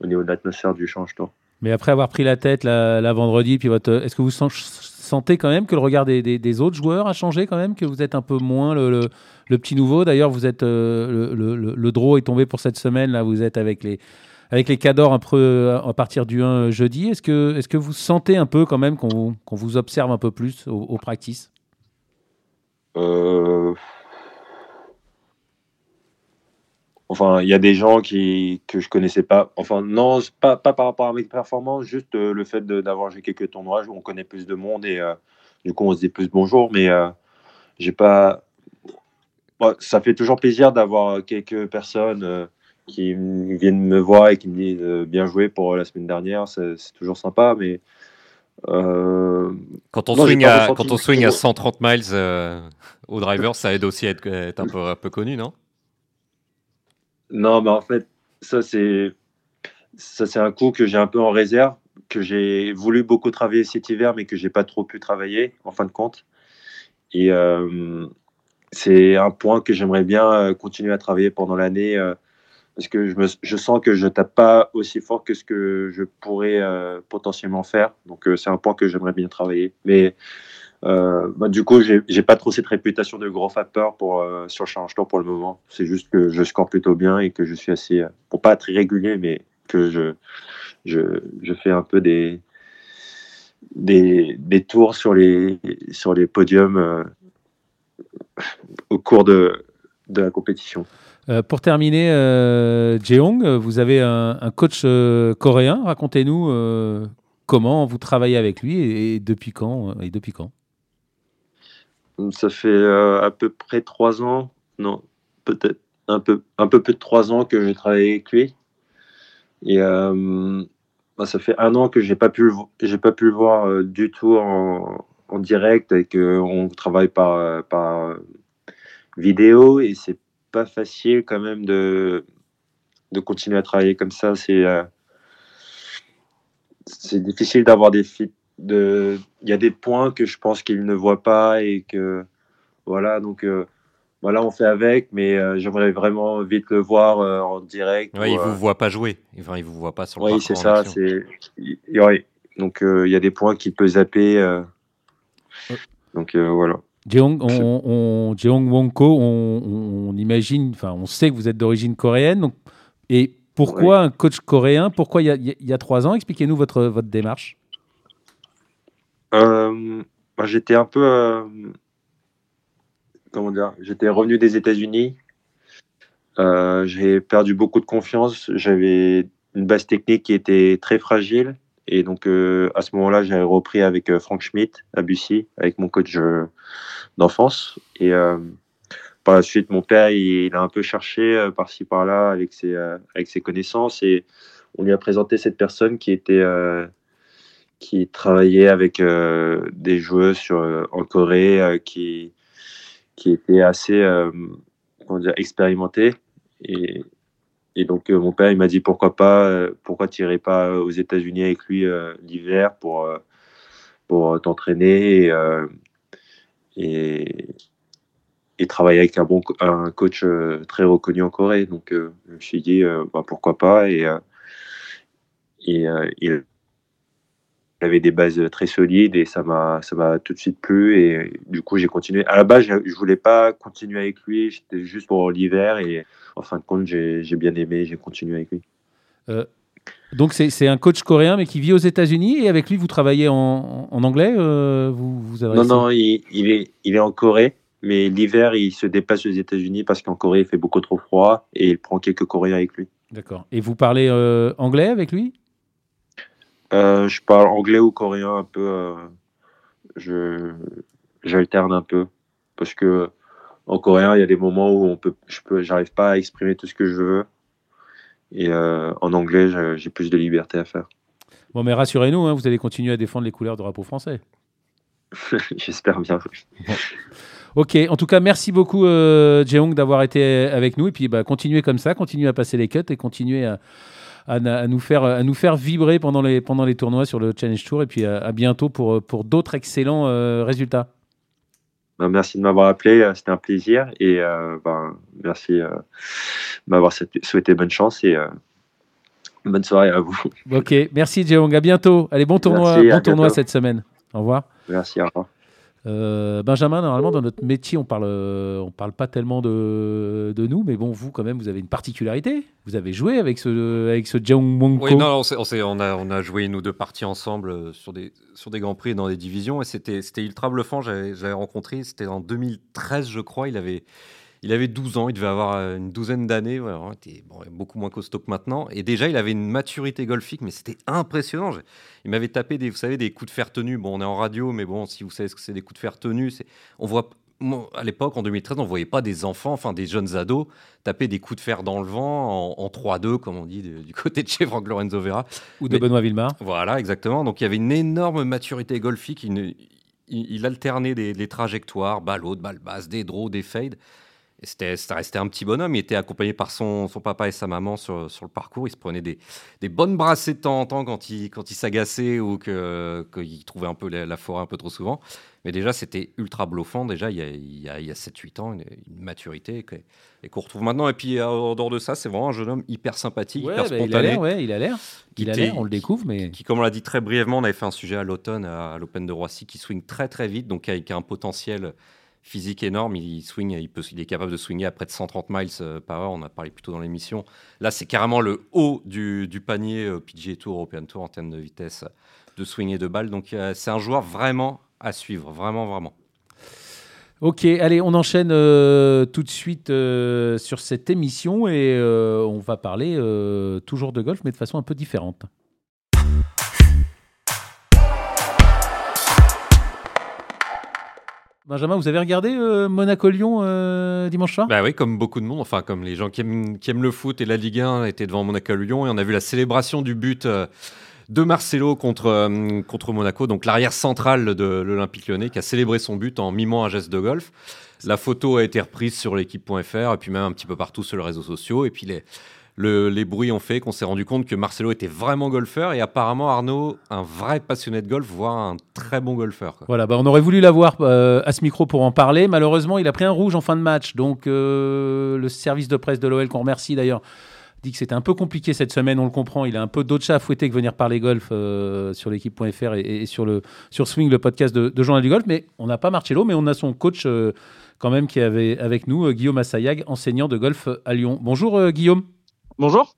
au niveau de l'atmosphère du change. Mais après avoir pris la tête la, vendredi, puis est-ce que vous sentez quand même que le regard des, autres joueurs a changé quand même, que vous êtes un peu moins le, petit nouveau? D'ailleurs, vous êtes euh, le, draw est tombé pour cette semaine. Là, vous êtes avec les avec les cadors un peu euh, à partir du 1 jeudi. Est-ce que est-ce que vous sentez un peu quand même qu'on vous, observe un peu plus au, au practice? Euh, Enfin, il y a des gens qui, que je connaissais pas. Enfin, non, pas, pas par rapport à mes performances, juste euh, le fait d'avoir joué quelques tournois où on connaît plus de monde et euh, du coup on se dit plus bonjour. Mais euh, j'ai pas. ça fait toujours plaisir d'avoir quelques personnes qui viennent me voir et qui me disent bien joué pour la semaine dernière. C'est toujours sympa, mais. quand on swing à, quand on swing à 130 miles au driver, ça aide aussi à être, être un, peu, un peu connu, non? Non, mais en fait, ça, c'est un coup que j'ai un peu en réserve, que j'ai voulu beaucoup travailler cet hiver, mais que j'ai pas trop pu travailler en fin de compte. Et euh, c'est un point que j'aimerais bien euh, continuer à travailler pendant l'année, euh, parce que je, sens que je tape pas aussi fort que ce que je pourrais potentiellement faire. Donc c'est un point que j'aimerais bien travailler. Mais euh, bah, du coup, j'ai pas trop cette réputation de gros facteur pour, euh, sur le challenge tour pour le moment. C'est juste que je score plutôt bien et que je suis assez, euh, pour pas être irrégulier, mais que je, je, je fais un peu des, des, des, tours sur les, sur les podiums au cours de, de la compétition. pour terminer, Jeong, vous avez un, coach coréen. Racontez-nous comment vous travaillez avec lui et depuis quand et depuis quand? Ça fait euh, à peu près trois ans, non, peut-être un peu, un peu plus de trois ans que j'ai travaillé avec lui. Et euh, bah, ça fait un an que j'ai pas pu, j'ai pas pu le voir euh, du tout en, en direct et qu'on travaille par, par vidéo et c'est pas facile quand même de, de continuer à travailler comme ça. C'est c'est difficile d'avoir des fit de il y a des points que je pense qu'il ne voit pas et que voilà donc euh, voilà on fait avec mais euh, j'aimerais vraiment vite le voir euh, en direct ouais, il vous voit pas jouer. Enfin il vous voit pas sur le oui c'est ça c'est donc il y a des points qu'il peut zapper donc voilà. Jeong, on, Jeong Wonko, on, on, imagine, enfin, on sait que vous êtes d'origine coréenne. Donc, et pourquoi un coach coréen Pourquoi il y a, il y a trois ans? Expliquez-nous votre, votre démarche. Euh, bah, j'étais un peu. Euh, comment dire J'étais revenu des États-Unis. Euh, j'ai perdu beaucoup de confiance. J'avais une base technique qui était très fragile. Et donc, à ce moment-là, j'ai repris avec Frank Schmidt à Bussy, avec mon coach d'enfance. Et par la suite, mon père, il, a un peu cherché par-ci, par-là avec ses connaissances. Et on lui a présenté cette personne qui était qui travaillait avec euh, des joueuses sur, euh, en Corée euh, qui, qui étaient assez dire. Et, et donc, mon père, il m'a dit pourquoi pas, pourquoi tu n'irais pas aux États-Unis avec lui l'hiver pour, pour t'entraîner et, et, travailler avec un, bon, un coach très reconnu en Corée. Donc, je me suis dit bah, pourquoi pas. Et, et il avait des bases très solides et ça m'a ça m'a tout de suite plu et du coup j'ai continué. À la base je voulais pas continuer avec lui j'étais juste pour l'hiver et en fin de compte j'ai bien aimé j'ai continué avec lui. Euh, donc c'est un coach coréen mais qui vit aux États-Unis et avec lui vous travaillez en, en anglais euh, vous, vous non non il, il, est il est en Corée mais l'hiver il se déplace aux États-Unis parce qu'en Corée il fait beaucoup trop froid et il prend quelques Coréens avec lui. D'accord. Et vous parlez euh, anglais avec lui? Euh, je parle anglais ou coréen un peu. Euh, je j'alterne un peu parce que en coréen il y a des moments où on peut, je peux, j'arrive pas à exprimer tout ce que je veux et euh, en anglais j'ai plus de liberté à faire. Bon, mais rassurez-nous, hein, vous allez continuer à défendre les couleurs du drapeau français. J'espère bien. Ok, en tout cas, merci beaucoup, euh, Jeong, d'avoir été avec nous. Et puis, bah, continuez comme ça, continuez à passer les cuts et continuez à, à, à nous, faire, à nous faire vibrer pendant les, pendant les tournois sur le Challenge Tour. Et puis, à, à bientôt pour, pour d'autres excellents euh, résultats. Ben, merci de m'avoir appelé, euh, c'était un plaisir. Et euh, ben, merci euh, de m'avoir souhaité bonne chance et euh, bonne soirée à vous. Ok, merci, Jeong. À bientôt. Allez, bon tournoi, Merci, bon tournoi bientôt. cette semaine. Au revoir. Merci, au revoir. Euh, Benjamin, normalement, dans notre métier, on parle, on parle pas tellement de, de nous, mais bon, vous, quand même, vous avez une particularité. Vous avez joué avec ce, avec ce Jeong Wonko. Oui, non, on, a, on a joué une ou deux parties ensemble euh, sur des, sur des grands prix et dans des divisions et c'était ultra bluffant. J'avais rencontré, c'était en 2013, je crois. Il avait, il avait 12 ans, il devait avoir euh, une douzaine d'années. Ouais, il était bon, beaucoup moins costaud que maintenant. Et déjà, il avait une maturité golfique, mais c'était impressionnant. Je- Il m'avait tapé des, vous savez, des coups de fer tenus. Bon, on est en radio, mais bon, si vous savez ce que c'est des coups de fer tenus, on voit. à l'époque, en 2013, on voyait pas des enfants, enfin des jeunes ados, taper des coups de fer dans le vent en, en 3-2, comme on dit, du, du côté de chez Franck Lorenzo Vera. Ou de Mais- Benoît Villemar. Voilà, exactement. Donc il y avait une énorme maturité golfique. Il, ne- il- il alternait des, les trajectoires, balle haute, balle basse, des draws, des fades. Et c'était, ça restait un petit bonhomme. Il était accompagné par son, son papa et sa maman sur, sur le parcours. Il se prenait des, des bonnes brassées de temps en temps quand il, quand il s'agaçait ou que, qu'il trouvait un peu la, la forêt un peu trop souvent. Mais déjà, c'était ultra bluffant. Déjà, il y a, il y a, il y a 7-8 ans, une, une maturité que- et qu'on retrouve maintenant. Et puis, euh, en dehors de ça, c'est vraiment un jeune homme hyper sympathique, Ouais, hyper bah, il a spontané l'air, ouais, il a l'air. Il a l'air, on le découvre, mais. qui, comme on l'a dit très brièvement, on avait fait un sujet à l'automne à, à l'Open de Roissy, qui swing très très vite, donc avec un potentiel physique énorme. Il swing, il, est capable de swinger à près de 130 miles euh, par heure. On a parlé plus tôt dans l'émission. Là, c'est carrément le haut du, panier euh, PGA Tour, European Tour en termes de vitesse de swing et de balle. Donc, euh, c'est un joueur vraiment à suivre, vraiment, vraiment. Ok, allez, on enchaîne euh, tout de suite euh, sur cette émission et euh, on va parler euh, toujours de golf, mais de façon un peu différente. Benjamin, vous avez regardé euh, Monaco-Lyon euh, dimanche soir? Bah oui, comme beaucoup de monde, enfin comme les gens qui aiment, le foot et la Ligue 1 étaient devant Monaco-Lyon et on a vu la célébration du but euh, de Marcelo contre, contre Monaco, donc l'arrière central de l'Olympique lyonnais qui a célébré son but en mimant un geste de golf. La photo a été reprise sur l'équipe.fr et puis même un petit peu partout sur les réseaux sociaux et puis les, le- les bruits ont fait qu'on s'est rendu compte que Marcelo était vraiment golfeur et apparemment Arnaud, un vrai passionné de golf, voire un très bon golfeur. Voilà, bah, on aurait voulu l'avoir euh, à ce micro pour en parler. Malheureusement, il a pris un rouge en fin de match. Donc, euh, le service de presse de l'OL, qu'on remercie d'ailleurs, dit que c'était un peu compliqué cette semaine. On le comprend. Il a un peu d'autres chats à fouetter que venir parler golf euh, sur l'équipe.fr et, sur, le, sur Swing, le podcast de, de Journal du Golf. Mais on n'a pas Marcello, mais on a son coach quand même qui est avec, nous, Guillaume Assayag, enseignant de golf à Lyon. Bonjour Guillaume. Bonjour,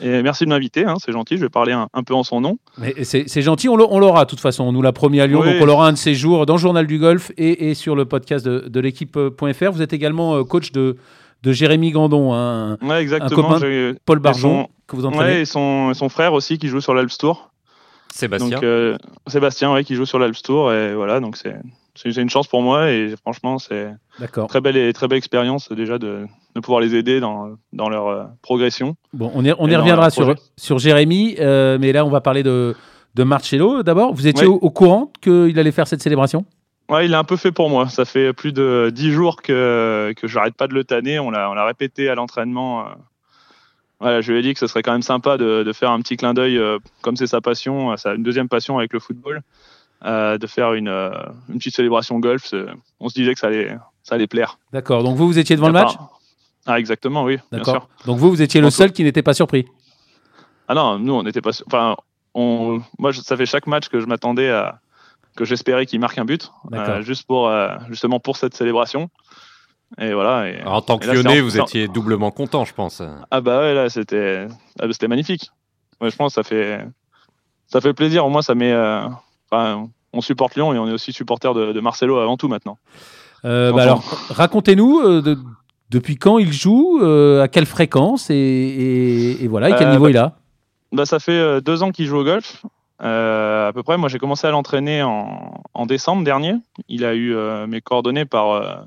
et merci de m'inviter, hein, c'est gentil, je vais parler un, un peu en son nom. Mais C'est c'est gentil, on l'a- on l'aura de toute façon. On nous l'a promis à Lyon, Oui. donc on l'aura un de ces jours dans le journal du golf et, et sur le podcast de, de l'équipe.fr. Vous êtes également euh, coach de, de Jérémy Gandon, hein, Ouais, exactement. copain j'ai- Paul et Barjon, son- que vous entraînez. Ouais, et son, son frère aussi qui joue sur l'Alps Tour. Sébastien. Donc, euh, Sébastien, ouais, qui joue sur l'Alps Tour, et voilà, donc c'est c'est une chance pour moi, et franchement, c'est très belle, très belle expérience déjà de, de pouvoir les aider dans, dans leur euh, progression. Bon, on y, on y reviendra sur, sur Jérémy, euh, mais là, on va parler de, de Marcello d'abord. Vous étiez Oui. au, au courant qu'il allait faire cette célébration? Ouais, il a un peu fait pour moi. Ça fait plus de dix jours que, que j'arrête pas de le tanner. On l'a, répété à l'entraînement. euh. Voilà, je lui ai dit que ce serait quand même sympa de, de faire un petit clin d'œil, euh, comme c'est sa passion, euh, sa une deuxième passion avec le football, euh, de faire une, euh, une petite célébration golf. On se disait que ça allait, ça allait plaire. D'accord. Donc vous, vous étiez devant le match Ah, exactement, oui, bien sûr. D'accord. Donc vous, vous étiez le seul qui n'était pas surpris. Ah non, nous, on n'était pas. Enfin, on, moi, je- ça fait chaque match que je m'attendais à. que j'espérais qu'il marque un but, euh, juste pour, euh, justement pour cette célébration. Et voilà. Et, Alors, en tant que lyonnais, vous étiez doublement content, je pense. Ah bah ouais, là, c'était ah bah, c'était magnifique. Ouais, je pense que ça fait, ça fait plaisir. Au moins, ça met. euh, enfin, on supporte Lyon et on est aussi supporter de, de Marcelo avant tout maintenant. Euh, bah alors, racontez-nous euh, de- depuis quand il joue, euh, à quelle fréquence et, et- et voilà, et quel niveau bah- il a. Bah, ça fait deux ans qu'il joue au golf. À peu près, moi j'ai commencé à l'entraîner en, en décembre dernier. Il a eu mes coordonnées par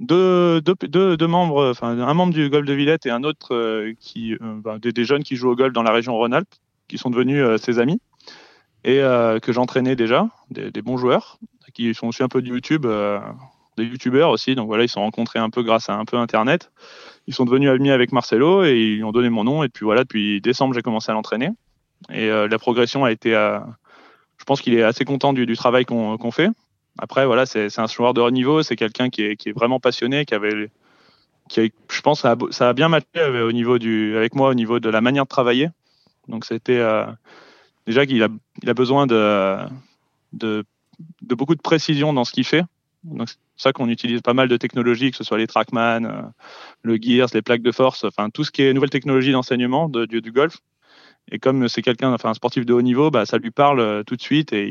deux, deux, deux, deux membres, enfin un membre du golf de Villette et un autre qui, bah, des, des jeunes qui jouent au golf dans la région Rhône-Alpes, qui sont devenus ses amis. Et que j'entraînais déjà, des, bons joueurs qui sont aussi un peu de YouTube, des YouTubeurs aussi. Donc voilà, ils se sont rencontrés un peu grâce à un peu Internet. Ils sont devenus amis avec Marcelo et ils ont donné mon nom. Et puis voilà, depuis décembre, j'ai commencé à l'entraîner. Et la progression a été. je pense qu'il est assez content du, travail qu'on fait. Après, voilà, c'est un joueur de haut niveau, c'est quelqu'un qui est, vraiment passionné, qui avait, qui je pense, ça a, ça a bien matché avec moi au niveau de la manière de travailler. Donc, c'était euh, déjà qu'il a, il a besoin de, de, de, beaucoup de précision dans ce qu'il fait. Donc, c'est pour ça qu'on utilise pas mal de technologies, que ce soit les Trackman, euh, le Gears, les plaques de force, enfin tout ce qui est nouvelle technologie d'enseignement du, du golf. Et comme c'est quelqu'un, enfin un sportif de haut niveau, bah, ça lui parle euh, tout de suite et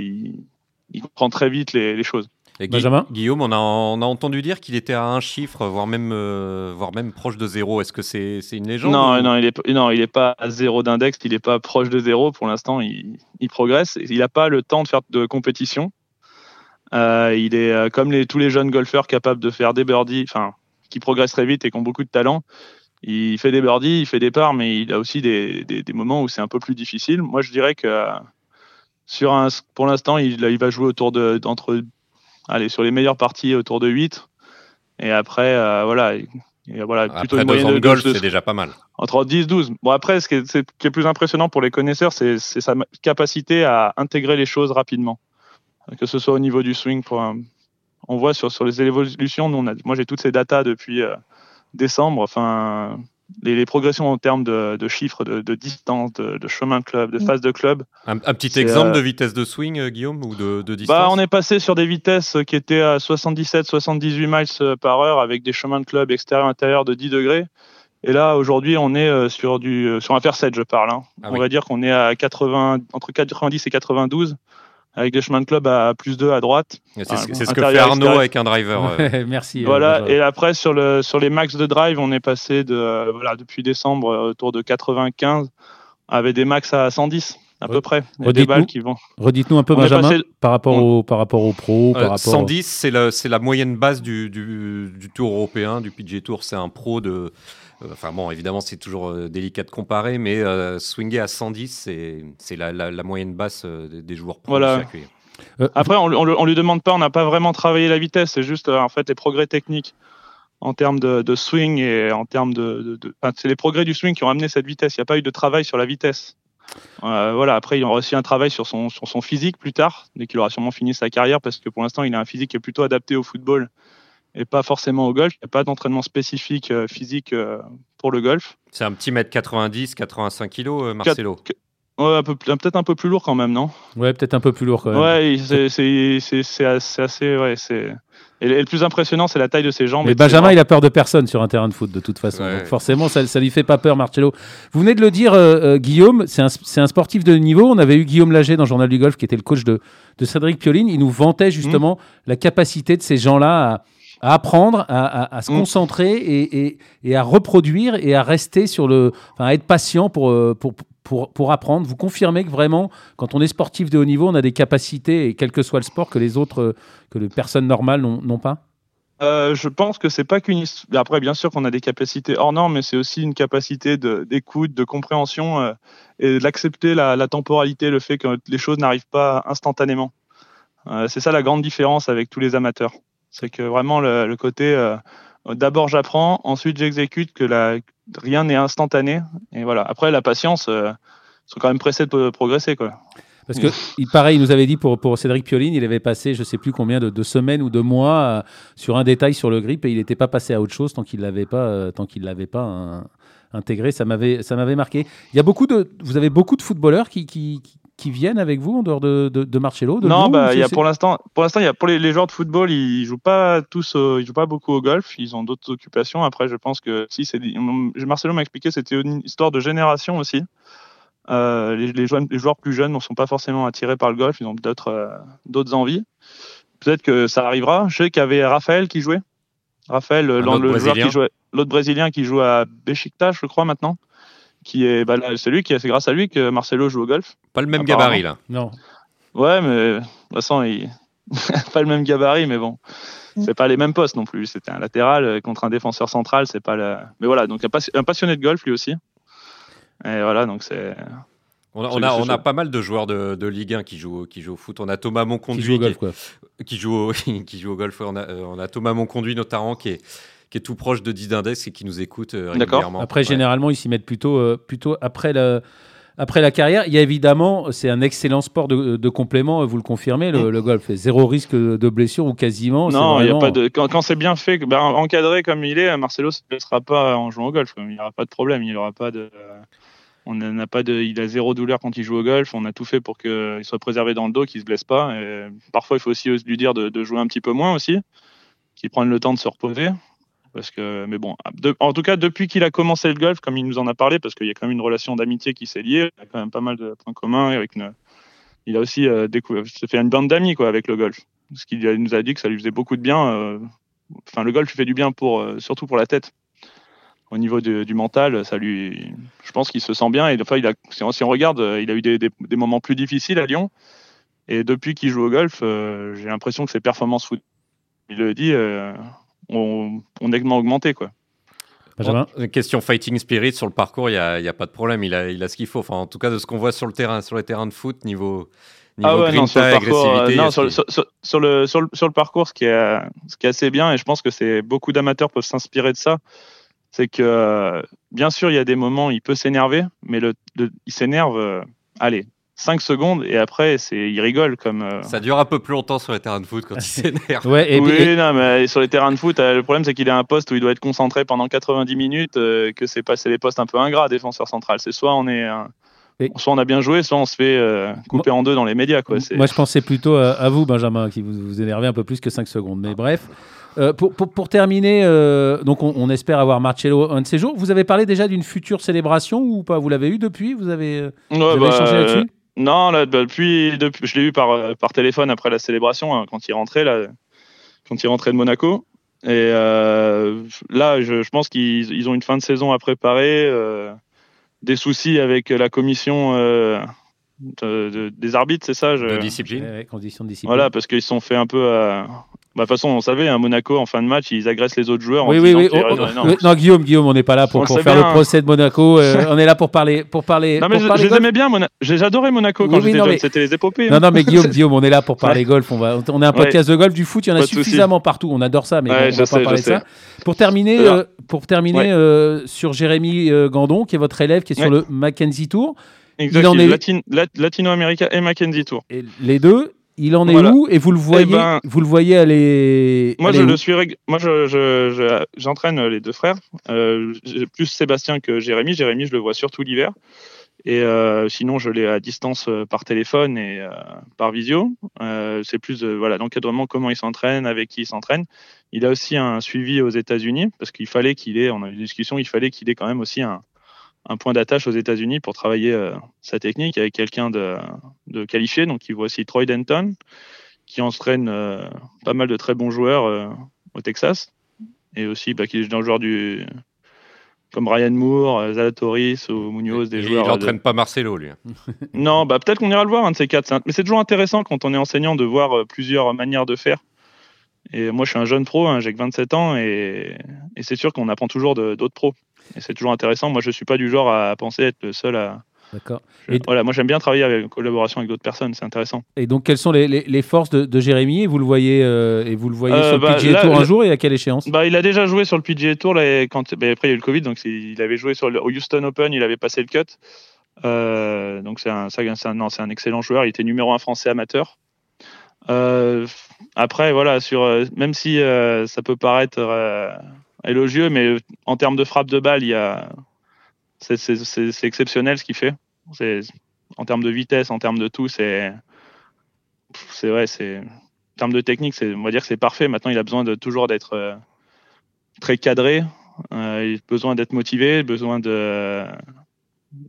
il comprend très vite les, choses. Benjamin Guillaume, on a, on a, entendu dire qu'il était à un chiffre, voire même, euh, voire même proche de zéro. Est-ce que c'est une légende Non, non, il est, non, il n'est pas à zéro d'index, il n'est pas proche de zéro. Pour l'instant, il, il, progresse. Il n'a pas le temps de faire de compétition. Euh, il est euh, comme les, tous les jeunes golfeurs capables de faire des birdies, enfin, qui progressent très vite et qui ont beaucoup de talent. Il fait des birdies, il fait des parts, mais il a aussi des, des, des moments où c'est un peu plus difficile. Moi, je dirais que sur un, pour l'instant, il, il, va jouer autour de, d'entre, allez, sur les meilleures parties autour de 8. Et après, euh, voilà, voilà, plutôt une moyenne de golf, c'est déjà pas mal. Entre 10 12. Bon, après, ce qui est, ce qui est plus impressionnant pour les connaisseurs, c'est, sa capacité à intégrer les choses rapidement. Que ce soit au niveau du swing. Pour on voit sur, sur les évolutions, nous, on a, moi j'ai toutes ces datas depuis euh, décembre. Enfin, les, progressions en termes de, chiffres, de, distance, de, chemin de club, de mm. phase de club. Un, petit exemple euh, de vitesse de swing, euh, Guillaume, ou de, distance bah, On est passé sur des vitesses qui étaient à 77-78 miles euh, par heure avec des chemins de club extérieur-intérieur de 10 degrés. Et là, aujourd'hui, on est sur, du, sur un 7, je parle. Hein. Ah on va dire qu'on est à 80, entre 90 et 92 avec des chemins de club à plus 2 à droite. C'est ce, que fait Arnaud avec un driver. Euh. Merci. Voilà, et après sur, le, sur les max de drive, on est passé de, euh, voilà, depuis décembre euh, autour de 95 avec des max à 110 à peu près. Redites-nous Redites un peu, Benjamin, par, rapport au, par rapport au pro. Par rapport 110, c'est la moyenne base du, du, du, Tour européen, du PGA Tour. C'est un pro de, euh, enfin bon, évidemment, c'est toujours euh, délicat de comparer, mais euh, swinger à 110, c'est la, la, moyenne basse des joueurs pro voilà. Après, on, on, lui demande pas, on n'a pas vraiment travaillé la vitesse, c'est juste en fait les progrès techniques en termes de, swing et en termes de, c'est les progrès du swing qui ont amené cette vitesse. Il n'y a pas eu de travail sur la vitesse. voilà. Après, il aura aussi un travail sur son, sur son physique plus tard, dès qu'il aura sûrement fini sa carrière, parce que pour l'instant, il a un physique qui est plutôt adapté au football et pas forcément au golf. Il n'y a pas d'entraînement spécifique euh, physique euh, pour le golf. C'est un petit mètre 90, 85 kilos, euh, Marcelo. Ouais, peut-être un peu plus lourd quand même, non? Ouais, peut-être un peu plus lourd quand même. Ouais, c'est assez, ouais, c'est. Et le plus impressionnant, c'est la taille de ses jambes. Mais Benjamin, il a peur de personne sur un terrain de foot, de toute façon. forcément, ça, ça lui fait pas peur, Marcello. Vous venez de le dire, Guillaume, c'est un, un, sportif de niveau. On avait eu Guillaume Lager dans le Journal du Golf, qui était le coach de, de Cédric Pioline. Il nous vantait justement mmh. la capacité de ces gens-là à à apprendre, à, se mm. concentrer et, à reproduire et à rester sur le, enfin, à être patient pour, euh, pour, pour, pour, apprendre. Vous confirmez que vraiment, quand on est sportif de haut niveau, on a des capacités, et quel que soit le sport, que les autres, que les personnes normales n'ont pas? Euh, je pense que c'est pas qu'une après bien sûr qu'on a des capacités hors normes mais c'est aussi une capacité d'écoute de, compréhension euh, et d'accepter la, la, temporalité le fait que les choses n'arrivent pas instantanément c'est ça la grande différence avec tous les amateurs c'est que vraiment le, côté euh, d'abord j'apprends, ensuite j'exécute, que rien n'est instantané. Et voilà. Après, la patience, euh, sont quand même pressés de progresser. Quoi. Parce que, il, pareil, il nous avait dit pour, pour Cédric Pioline, il avait passé je ne sais plus combien de, semaines ou de mois euh, sur un détail sur le grip et il n'était pas passé à autre chose tant qu'il ne l'avait pas, tant qu'il l'avait pas intégré. Ça m'avait, marqué. Il y a beaucoup de, vous avez beaucoup de footballeurs qui viennent avec vous en dehors de, de, Marcello Non, bah, y a pour l'instant, pour l'instant, il y a pour les, joueurs de football, ils jouent pas tous, ils jouent pas beaucoup au golf. Ils ont d'autres occupations. Après, je pense que si c'est, Marcelo m'a expliqué, c'était une histoire de génération aussi. Euh, les, les, joueurs, plus jeunes ne sont pas forcément attirés par le golf. Ils ont d'autres, euh, d'autres envies. Peut-être que ça arrivera. Je sais qu'il y avait Raphaël qui jouait. Raphaël, le, joueur qui jouait, l'autre brésilien qui joue à Besiktas, je crois maintenant qui est bah, celui qui c'est grâce à lui que Marcelo joue au golf. Pas le même gabarit là. Non. Ouais, mais de toute façon, il pas le même gabarit, mais bon, mm. c'est pas les mêmes postes non plus. C'était un latéral euh, contre un défenseur central, c'est pas le. Mais voilà, donc un passionné de golf lui aussi. Et voilà, donc c'est On a, on, a, on a, pas mal de joueurs de, de, Ligue 1 qui jouent, qui jouent au foot. On a Thomas Monconduit qui joue au golf, quoi. Qui joue au, qui joue au golf. On a, on a Thomas Monconduit notamment qui est, qui est tout proche de Didindex et qui nous écoute euh, régulièrement. Après, ouais. généralement, ils s'y mettent plutôt, euh, plutôt après la. Après la carrière, il y a évidemment, c'est un excellent sport de, de, complément, vous le confirmez, le, le, golf. Zéro risque de blessure ou quasiment. Non, vraiment... y a pas de, quand, quand c'est bien fait, ben, encadré comme il est, Marcelo ne se blessera pas en jouant au golf. Il n'y aura pas de problème. Il aura pas de. On n'a pas de, il a zéro douleur quand il joue au golf. On a tout fait pour qu'il soit préservé dans le dos, qu'il se blesse pas. Et parfois, il faut aussi lui dire de, de jouer un petit peu moins aussi, qu'il prenne le temps de se reposer. Parce que, mais bon, de, en tout cas, depuis qu'il a commencé le golf, comme il nous en a parlé, parce qu'il y a quand même une relation d'amitié qui s'est liée, il a quand même pas mal de points communs. Avec une, il a aussi euh, découvert, fait une bande d'amis quoi avec le golf. Ce qu'il nous a dit que ça lui faisait beaucoup de bien. Euh, enfin, le golf lui fait du bien pour, euh, surtout pour la tête. Au niveau du mental, ça lui, je pense qu'il se sent bien. Et enfin, il si on, regarde, il a eu des, moments plus difficiles à Lyon. Et depuis qu'il joue au golf, j'ai l'impression que ses performances foot, il le dit, ont, ont nettement augmenté. Quoi. Benjamin Question fighting spirit sur le parcours, il n'y a, a, pas de problème, il a, il a ce qu'il faut. Enfin, en tout cas, de ce qu'on voit sur le terrain, sur les terrains de foot, niveau, niveau ah ouais, non, sur le parcours, agressivité. non, sur, sur, sur, sur, le, sur, le, sur le parcours, ce qui, est, ce qui est assez bien, et je pense que c'est beaucoup d'amateurs peuvent s'inspirer de ça, c'est que bien sûr, il y a des moments où il peut s'énerver, mais le, le il s'énerve, euh, allez, 5 secondes et après c'est il rigole comme euh... ça dure un peu plus longtemps sur les terrains de foot quand il s'énerve. Ouais, et oui et... non mais sur les terrains de foot le problème c'est qu'il a un poste où il doit être concentré pendant 90 minutes euh, que c'est pas c'est les postes un peu ingrats défenseur central. C'est soit on est un... et... soit on a bien joué soit on se fait euh, couper moi, en deux dans les médias quoi. Moi je pensais plutôt à, à, vous Benjamin qui vous, vous énervez un peu plus que 5 secondes. Mais bref. Euh, pour, pour, pour, terminer, euh, donc on, on, espère avoir Marcello un de ces jours. Vous avez parlé déjà d'une future célébration ou pas? Vous l'avez eu depuis? Vous avez, ouais, vous avez bah, échangé là-dessus? Non, là, depuis, depuis, je l'ai eu par, par téléphone après la célébration, hein, quand il rentrait, là, quand il rentrait de Monaco. Et euh, là, je, je pense qu'ils ils ont une fin de saison à préparer, euh, des soucis avec la commission euh, de, de, des arbitres, c'est ça je... De discipline. Ouais, de discipline. Voilà, parce qu'ils se sont fait un peu à, bah, de toute façon, on savait, à hein, Monaco, en fin de match, ils agressent les autres joueurs. Oui, oui, oui. Oh, oh, non, non, Guillaume, Guillaume, on n'est pas là pour, pour faire bien. le procès de Monaco. Euh, on est là pour parler. Pour parler non, mais pour je, parler je les aimais bien. Mona... J'adorais Monaco quand oui, j'étais jeune. Mais... C'était les épopées. Non, hein. non, mais Guillaume, Guillaume, on est là pour parler golf. On, va, on est un podcast ouais. de golf, du foot. Il y en a suffisamment partout. On adore ça, mais ouais, on va sais, pas parler de ça. Pour terminer, euh, pour terminer euh, sur Jérémy Gandon, qui est votre élève, qui est sur le Mackenzie Tour. Exactement. Latino-América et Mackenzie Tour. Et les deux, il en est voilà. où et vous le voyez eh ben, vous le voyez aller moi aller je le suis moi je j'entraîne je, je, les deux frères. Euh, plus Sébastien que Jérémy. Jérémy je le vois surtout l'hiver. Et euh, sinon je l'ai à distance euh, par téléphone et euh, par visio. C'est plus voilà l'encadrement comment il s'entraîne avec qui il s'entraîne il a aussi un suivi aux États-Unis parce qu'il fallait qu'il ait on a eu une discussion il fallait qu'il ait quand même aussi un un point d'attache aux États-Unis pour travailler euh, sa technique avec quelqu'un de, de, qualifié. Donc, il voit aussi Troy Denton, qui entraîne euh, pas mal de très bons joueurs euh, au Texas. Et aussi, bah, qui est un joueur du, comme Ryan Moore, Zalatoris ou Munoz, des et joueurs. Il n'entraîne de... pas Marcelo, lui. non, bah, peut-être qu'on ira le voir, un de ces quatre. Mais c'est toujours intéressant quand on est enseignant de voir plusieurs manières de faire. Et moi, je suis un jeune pro, hein, j'ai que 27 ans, et, et c'est sûr qu'on apprend toujours d'autres pros. Et c'est toujours intéressant. Moi, je suis pas du genre à penser être le seul à. D'accord. Et... Voilà, moi j'aime bien travailler avec, en collaboration avec d'autres personnes, c'est intéressant. Et donc, quelles sont les, les, les forces de, de, Jérémy? Et vous le voyez, euh, et vous le voyez euh, sur bah, le PGA là, Tour un là, jour et à quelle échéance? Bah, Il a déjà joué sur le PGA Tour. Là, quand, bah, après, il y a eu le Covid, donc il avait joué sur le, au Houston Open, il avait passé le cut. Euh, donc, c'est un, un, un excellent joueur. Il était numéro un français amateur. Euh, après, voilà, sur, même si euh, ça peut paraître élogieux, mais en termes de frappe de balle, c'est exceptionnel ce qu'il fait. En termes de vitesse, en termes de tout, c'est vrai, en termes de technique, on va dire que c'est parfait. Maintenant, il a besoin toujours d'être euh, très cadré. Euh, il a besoin d'être motivé, besoin de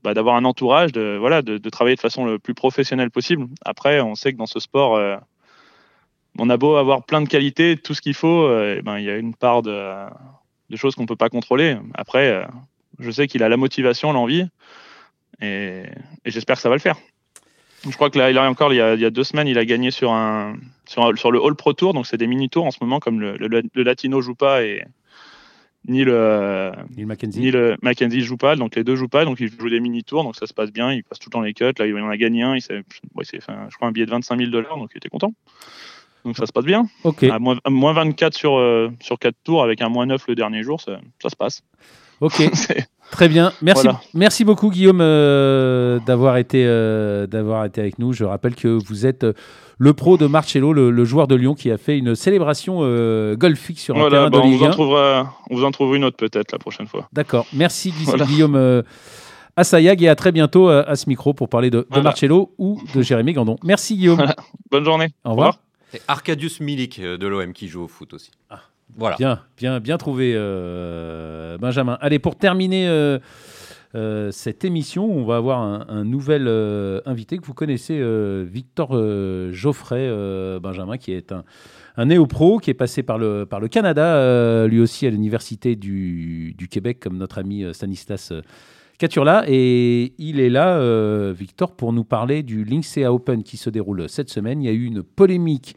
bah, d'avoir un entourage, de voilà, de, travailler de façon le plus professionnelle possible. Après, on sait que dans ce sport, euh, on a beau avoir plein de qualités, tout ce qu'il faut, ben il y a une part de, de choses qu'on peut pas contrôler. Après, euh, je sais qu'il a la motivation, l'envie, et, et j'espère que ça va le faire. Je crois que là, il a encore, il y a, il y a, deux semaines, il a gagné sur un, sur, un, sur le All Pro Tour, donc c'est des mini tours en ce moment, comme le, le, le Latino joue pas et, ni le Neil Mackenzie. ni le Mackenzie joue pas, donc les deux jouent pas, donc ils jouent des mini tours, donc ça se passe bien, ils passent tout le temps les cuts. Là, il en a gagné un, il s'est, enfin, je crois un billet de 25 000 dollars, donc il était content. Donc ça se passe bien. Ok, À moins, à moins 24 sur euh, sur 4 tours avec un moins 9 le dernier jour, ça, ça se passe. ok, très bien. Merci, Voilà. merci beaucoup Guillaume euh, d'avoir été euh, d'avoir été avec nous. Je rappelle que vous êtes le pro de Marcello, le, le joueur de Lyon qui a fait une célébration golfique sur un voilà, terrain bah, de on, Ligue vous en 1. trouvera, on vous en trouvera une autre peut-être la prochaine fois. D'accord. Merci Voilà. Guillaume euh, Assayag et à très bientôt à ce micro pour parler de, de. Marcello ou de Jérémy Gandon. Merci Guillaume. Bonne journée. Au revoir. C'est Arkadiusz Milik euh, de l'OM qui joue au foot aussi. Voilà. Bien, bien, bien trouvé, euh, Benjamin. Allez, pour terminer euh, euh, cette émission, on va avoir un, un nouvel euh, invité que vous connaissez, euh, Victor euh, Geoffrey, euh, Benjamin, qui est un, un néo-pro, qui est passé par le, par le Canada, euh, lui aussi à l'Université du, du Québec, comme notre ami Stanislas euh, Caturla. Et il est là, euh, Victor, pour nous parler du Linksea Open qui se déroule cette semaine. Il y a eu une polémique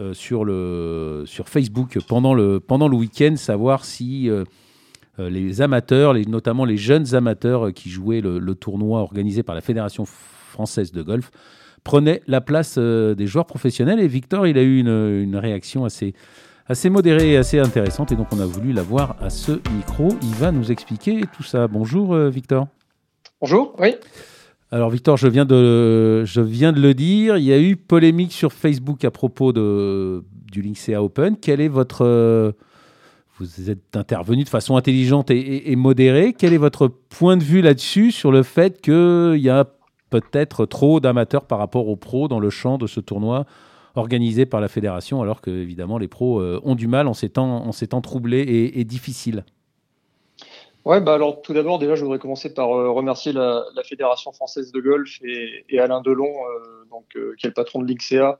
euh, sur, le, sur Facebook pendant le, pendant le week-end, savoir si euh, les amateurs, les, notamment les jeunes amateurs qui jouaient le, tournoi organisé par la Fédération française de golf, prenaient la place des joueurs professionnels. Et Victor, il a eu une réaction assez, assez modérée et assez intéressante. Et donc, on a voulu l'avoir à ce micro. Il va nous expliquer tout ça. Bonjour, euh, Victor. Bonjour, oui. Alors Victor, je viens, de, je viens de le dire, il y a eu polémique sur Facebook à propos de, du Linksea Open. Quel est votre... euh, vous êtes intervenu de façon intelligente et, et- et modérée. Quel est votre point de vue là-dessus sur le fait qu'il y a peut-être trop d'amateurs par rapport aux pros dans le champ de ce tournoi organisé par la fédération, alors que évidemment les pros euh, ont du mal en ces temps, troublés et, difficiles. Ouais, bah alors tout d'abord, déjà, je voudrais commencer par euh, remercier la, Fédération française de golf et, Alain Delon, euh, donc, qui est le patron de l'IXEA,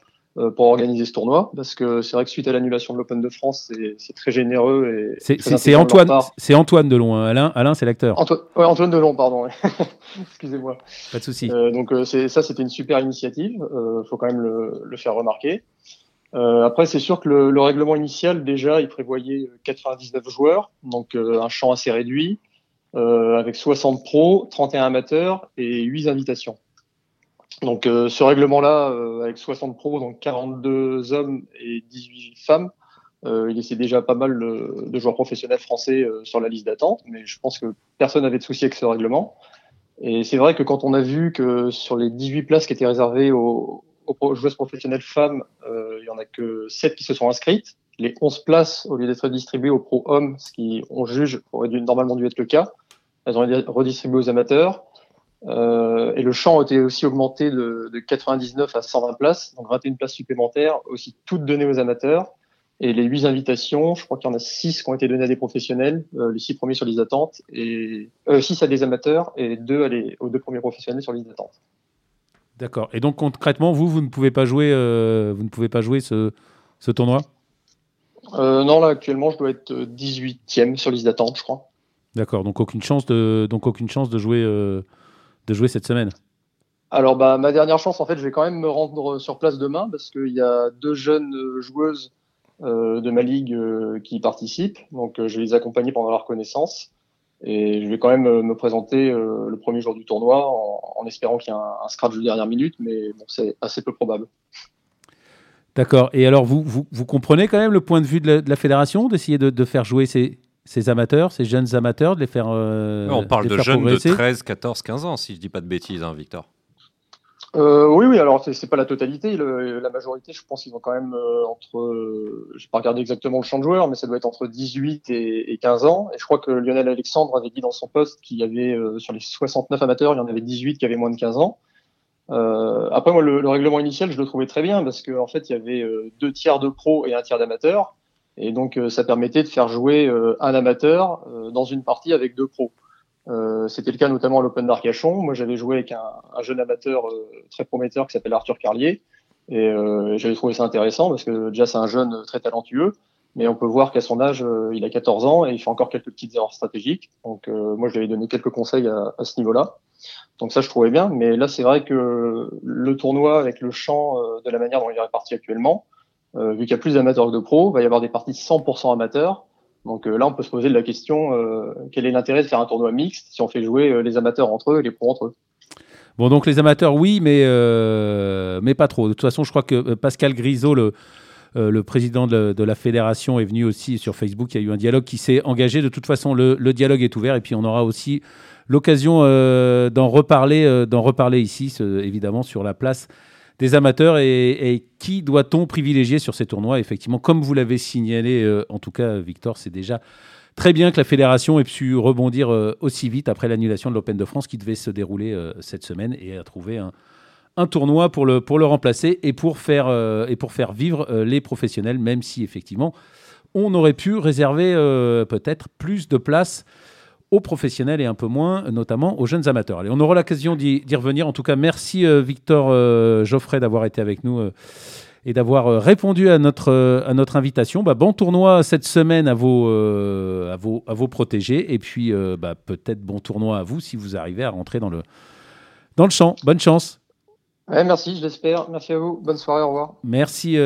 pour organiser ce tournoi. Parce que c'est vrai que suite à l'annulation de l'Open de France, c'est- très généreux. et C'est- Antoine, c'est Antoine Delon. hein. Alain, Alain c'est l'acteur. Antoine, ouais, Antoine Delon, pardon. Excusez-moi. Pas de souci. Euh, donc euh, c'est- ça, c'était une super initiative. Euh, faut quand même le, le faire remarquer. Euh, après, c'est sûr que le, le règlement initial, déjà, il prévoyait 99 joueurs, donc euh, un champ assez réduit, euh, avec 60 pros, 31 amateurs et 8 invitations. Donc euh, ce règlement-là, euh, avec 60 pros, donc 42 hommes et 18 femmes, euh, il laissait déjà pas mal de, de joueurs professionnels français euh, sur la liste d'attente, mais je pense que personne n'avait de souci avec ce règlement. Et c'est vrai que quand on a vu que sur les 18 places qui étaient réservées aux, aux joueuses professionnelles femmes, euh, il y en a que 7 qui se sont inscrites. Les 11 places, au lieu d'être distribuées aux pro hommes, ce qui, on juge, aurait dû, normalement dû être le cas, elles ont été redistribuées aux amateurs. Euh, et le champ a été aussi augmenté de, de 99 à 120 places, donc 21 places supplémentaires, aussi toutes données aux amateurs. Et les 8 invitations, je crois qu'il y en a 6 qui ont été données à des professionnels, euh, les 6 premiers sur liste d'attente, et euh, 6 à des amateurs et 2 à les, aux deux premiers professionnels sur liste d'attente. D'accord. Et donc concrètement, vous, vous ne pouvez pas jouer, vous ne pouvez pas jouer ce, ce tournoi? Non, là actuellement, je dois être 18e sur liste d'attente, je crois. D'accord. Donc aucune chance de, donc aucune chance de jouer, de jouer cette semaine. Alors, bah, ma dernière chance, en fait, je vais quand même me rendre sur place demain parce qu'il y a deux jeunes euh, joueuses euh, de ma ligue euh, qui participent. Donc, euh, je vais les accompagner pendant la reconnaissance. Et je vais quand même me présenter le premier jour du tournoi en, en espérant qu'il y ait un, un scratch de dernière minute, mais bon, c'est assez peu probable. D'accord. Et alors vous, vous, vous comprenez quand même le point de vue de la, de la fédération d'essayer de, de faire jouer ces, ces amateurs, ces jeunes amateurs, de les faire. euh, on parle de jeunes progresser de 13, 14, 15 ans, si je dis pas de bêtises, hein, Victor. Euh, oui, oui, alors c'est- pas la totalité. Le- la majorité, je pense qu'ils ont quand même euh, entre, euh, je vais pas regarder exactement le champ de joueurs, mais ça doit être entre 18 et, et 15 ans. Et je crois que Lionel Alexandre avait dit dans son poste qu'il y avait euh, sur les 69 amateurs, il y en avait 18 qui avaient moins de 15 ans. Euh, après, moi, le, le règlement initial, je le trouvais très bien parce qu'en en fait, il y avait euh, deux tiers de pros et un tiers d'amateurs. Et donc, euh, ça permettait de faire jouer euh, un amateur euh, dans une partie avec deux pros. C'était le cas notamment à l'Open d'Arcachon. Moi, j'avais joué avec un, un jeune amateur très prometteur qui s'appelle Arthur Carlier. Et j'avais trouvé ça intéressant parce que déjà, c'est un jeune très talentueux. Mais on peut voir qu'à son âge, il a 14 ans et il fait encore quelques petites erreurs stratégiques. Donc, moi, je lui avais donné quelques conseils à, à ce niveau-là. Donc ça, je trouvais bien. Mais là, c'est vrai que le tournoi avec le champ de la manière dont il est réparti actuellement, euh, vu qu'il y a plus d'amateurs que de pros, il va y avoir des parties 100% amateurs. Donc là, on peut se poser la question quel est l'intérêt de faire un tournoi mixte si on fait jouer les amateurs entre eux et les pros entre eux? Bon, donc les amateurs, oui, mais, mais pas trop. De toute façon, je crois que Pascal Grisot, le, le président de, la fédération, est venu aussi sur Facebook. Il y a eu un dialogue qui s'est engagé. De toute façon, le, le, dialogue est ouvert et puis on aura aussi l'occasion euh, d'en reparler, euh, d'en reparler ici, évidemment, sur la place des amateurs et, qui doit-on privilégier sur ces tournois? Effectivement, comme vous l'avez signalé, euh, en tout cas, Victor, c'est déjà très bien que la fédération ait pu rebondir aussi vite après l'annulation de l'Open de France qui devait se dérouler cette semaine et a trouvé un, tournoi pour le, pour le remplacer et pour faire, et pour faire vivre les professionnels, même si effectivement on aurait pu réserver peut-être plus de place aux professionnels et un peu moins, notamment aux jeunes amateurs. Allez, on aura l'occasion d'y revenir. En tout cas, merci euh, Victor euh, Geoffrey d'avoir été avec nous euh, et d'avoir répondu à notre, à notre invitation. Bah, bon tournoi cette semaine à vos, à vos, à vos protégés et puis bah, peut-être bon tournoi à vous si vous arrivez à rentrer dans le, dans le champ. Bonne chance. merci, je l'espère. Merci à vous. Bonne soirée, au revoir. Merci,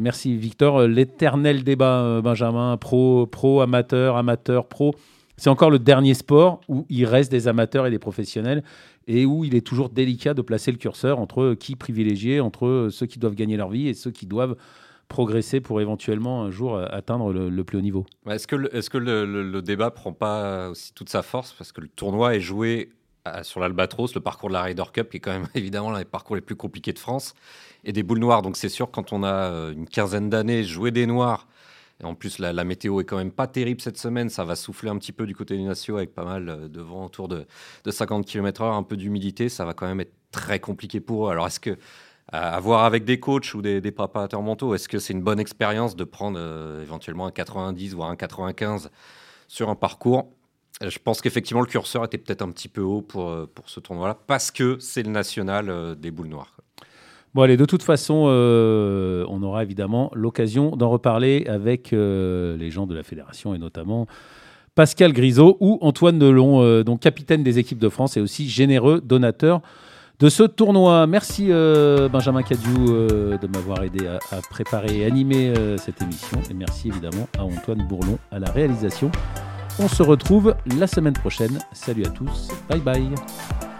merci Victor. L'éternel débat, Benjamin, pro, pro, amateur, amateur, pro. C'est encore le dernier sport où il reste des amateurs et des professionnels et où il est toujours délicat de placer le curseur entre qui privilégier, entre ceux qui doivent gagner leur vie et ceux qui doivent progresser pour éventuellement un jour atteindre le, plus haut niveau. Est-ce que, le, est-ce que le, débat prend pas aussi toute sa force parce que le tournoi est joué sur l'Albatros, le parcours de la Ryder Cup, qui est quand même évidemment l'un des parcours les plus compliqués de France, et des boules noires. Donc c'est sûr, quand on a euh, une quinzaine d'années, jouer des noirs, en plus, la, météo est quand même pas terrible cette semaine. Ça va souffler un petit peu du côté du Natio avec pas mal euh, de vent autour de, 50 km/h, un peu d'humidité. Ça va quand même être très compliqué pour eux. Alors, est-ce que, à voir avec des coachs ou des, préparateurs mentaux, est-ce que c'est une bonne expérience de prendre euh, éventuellement un 90 voire un 95 sur un parcours? Je pense qu'effectivement, le curseur était peut-être un petit peu haut pour, euh, pour ce tournoi-là, parce que c'est le national des boules noires. Bon, allez, de toute façon, euh, on aura évidemment l'occasion d'en reparler avec euh, les gens de la fédération et notamment Pascal Grisot ou Antoine Nelon, euh, donc capitaine des équipes de France et aussi généreux donateur de ce tournoi. Merci Benjamin Cadiou de m'avoir aidé à, préparer et animer cette émission et merci évidemment à Antoine Bourlon à la réalisation. On se retrouve la semaine prochaine. Salut à tous. Bye bye.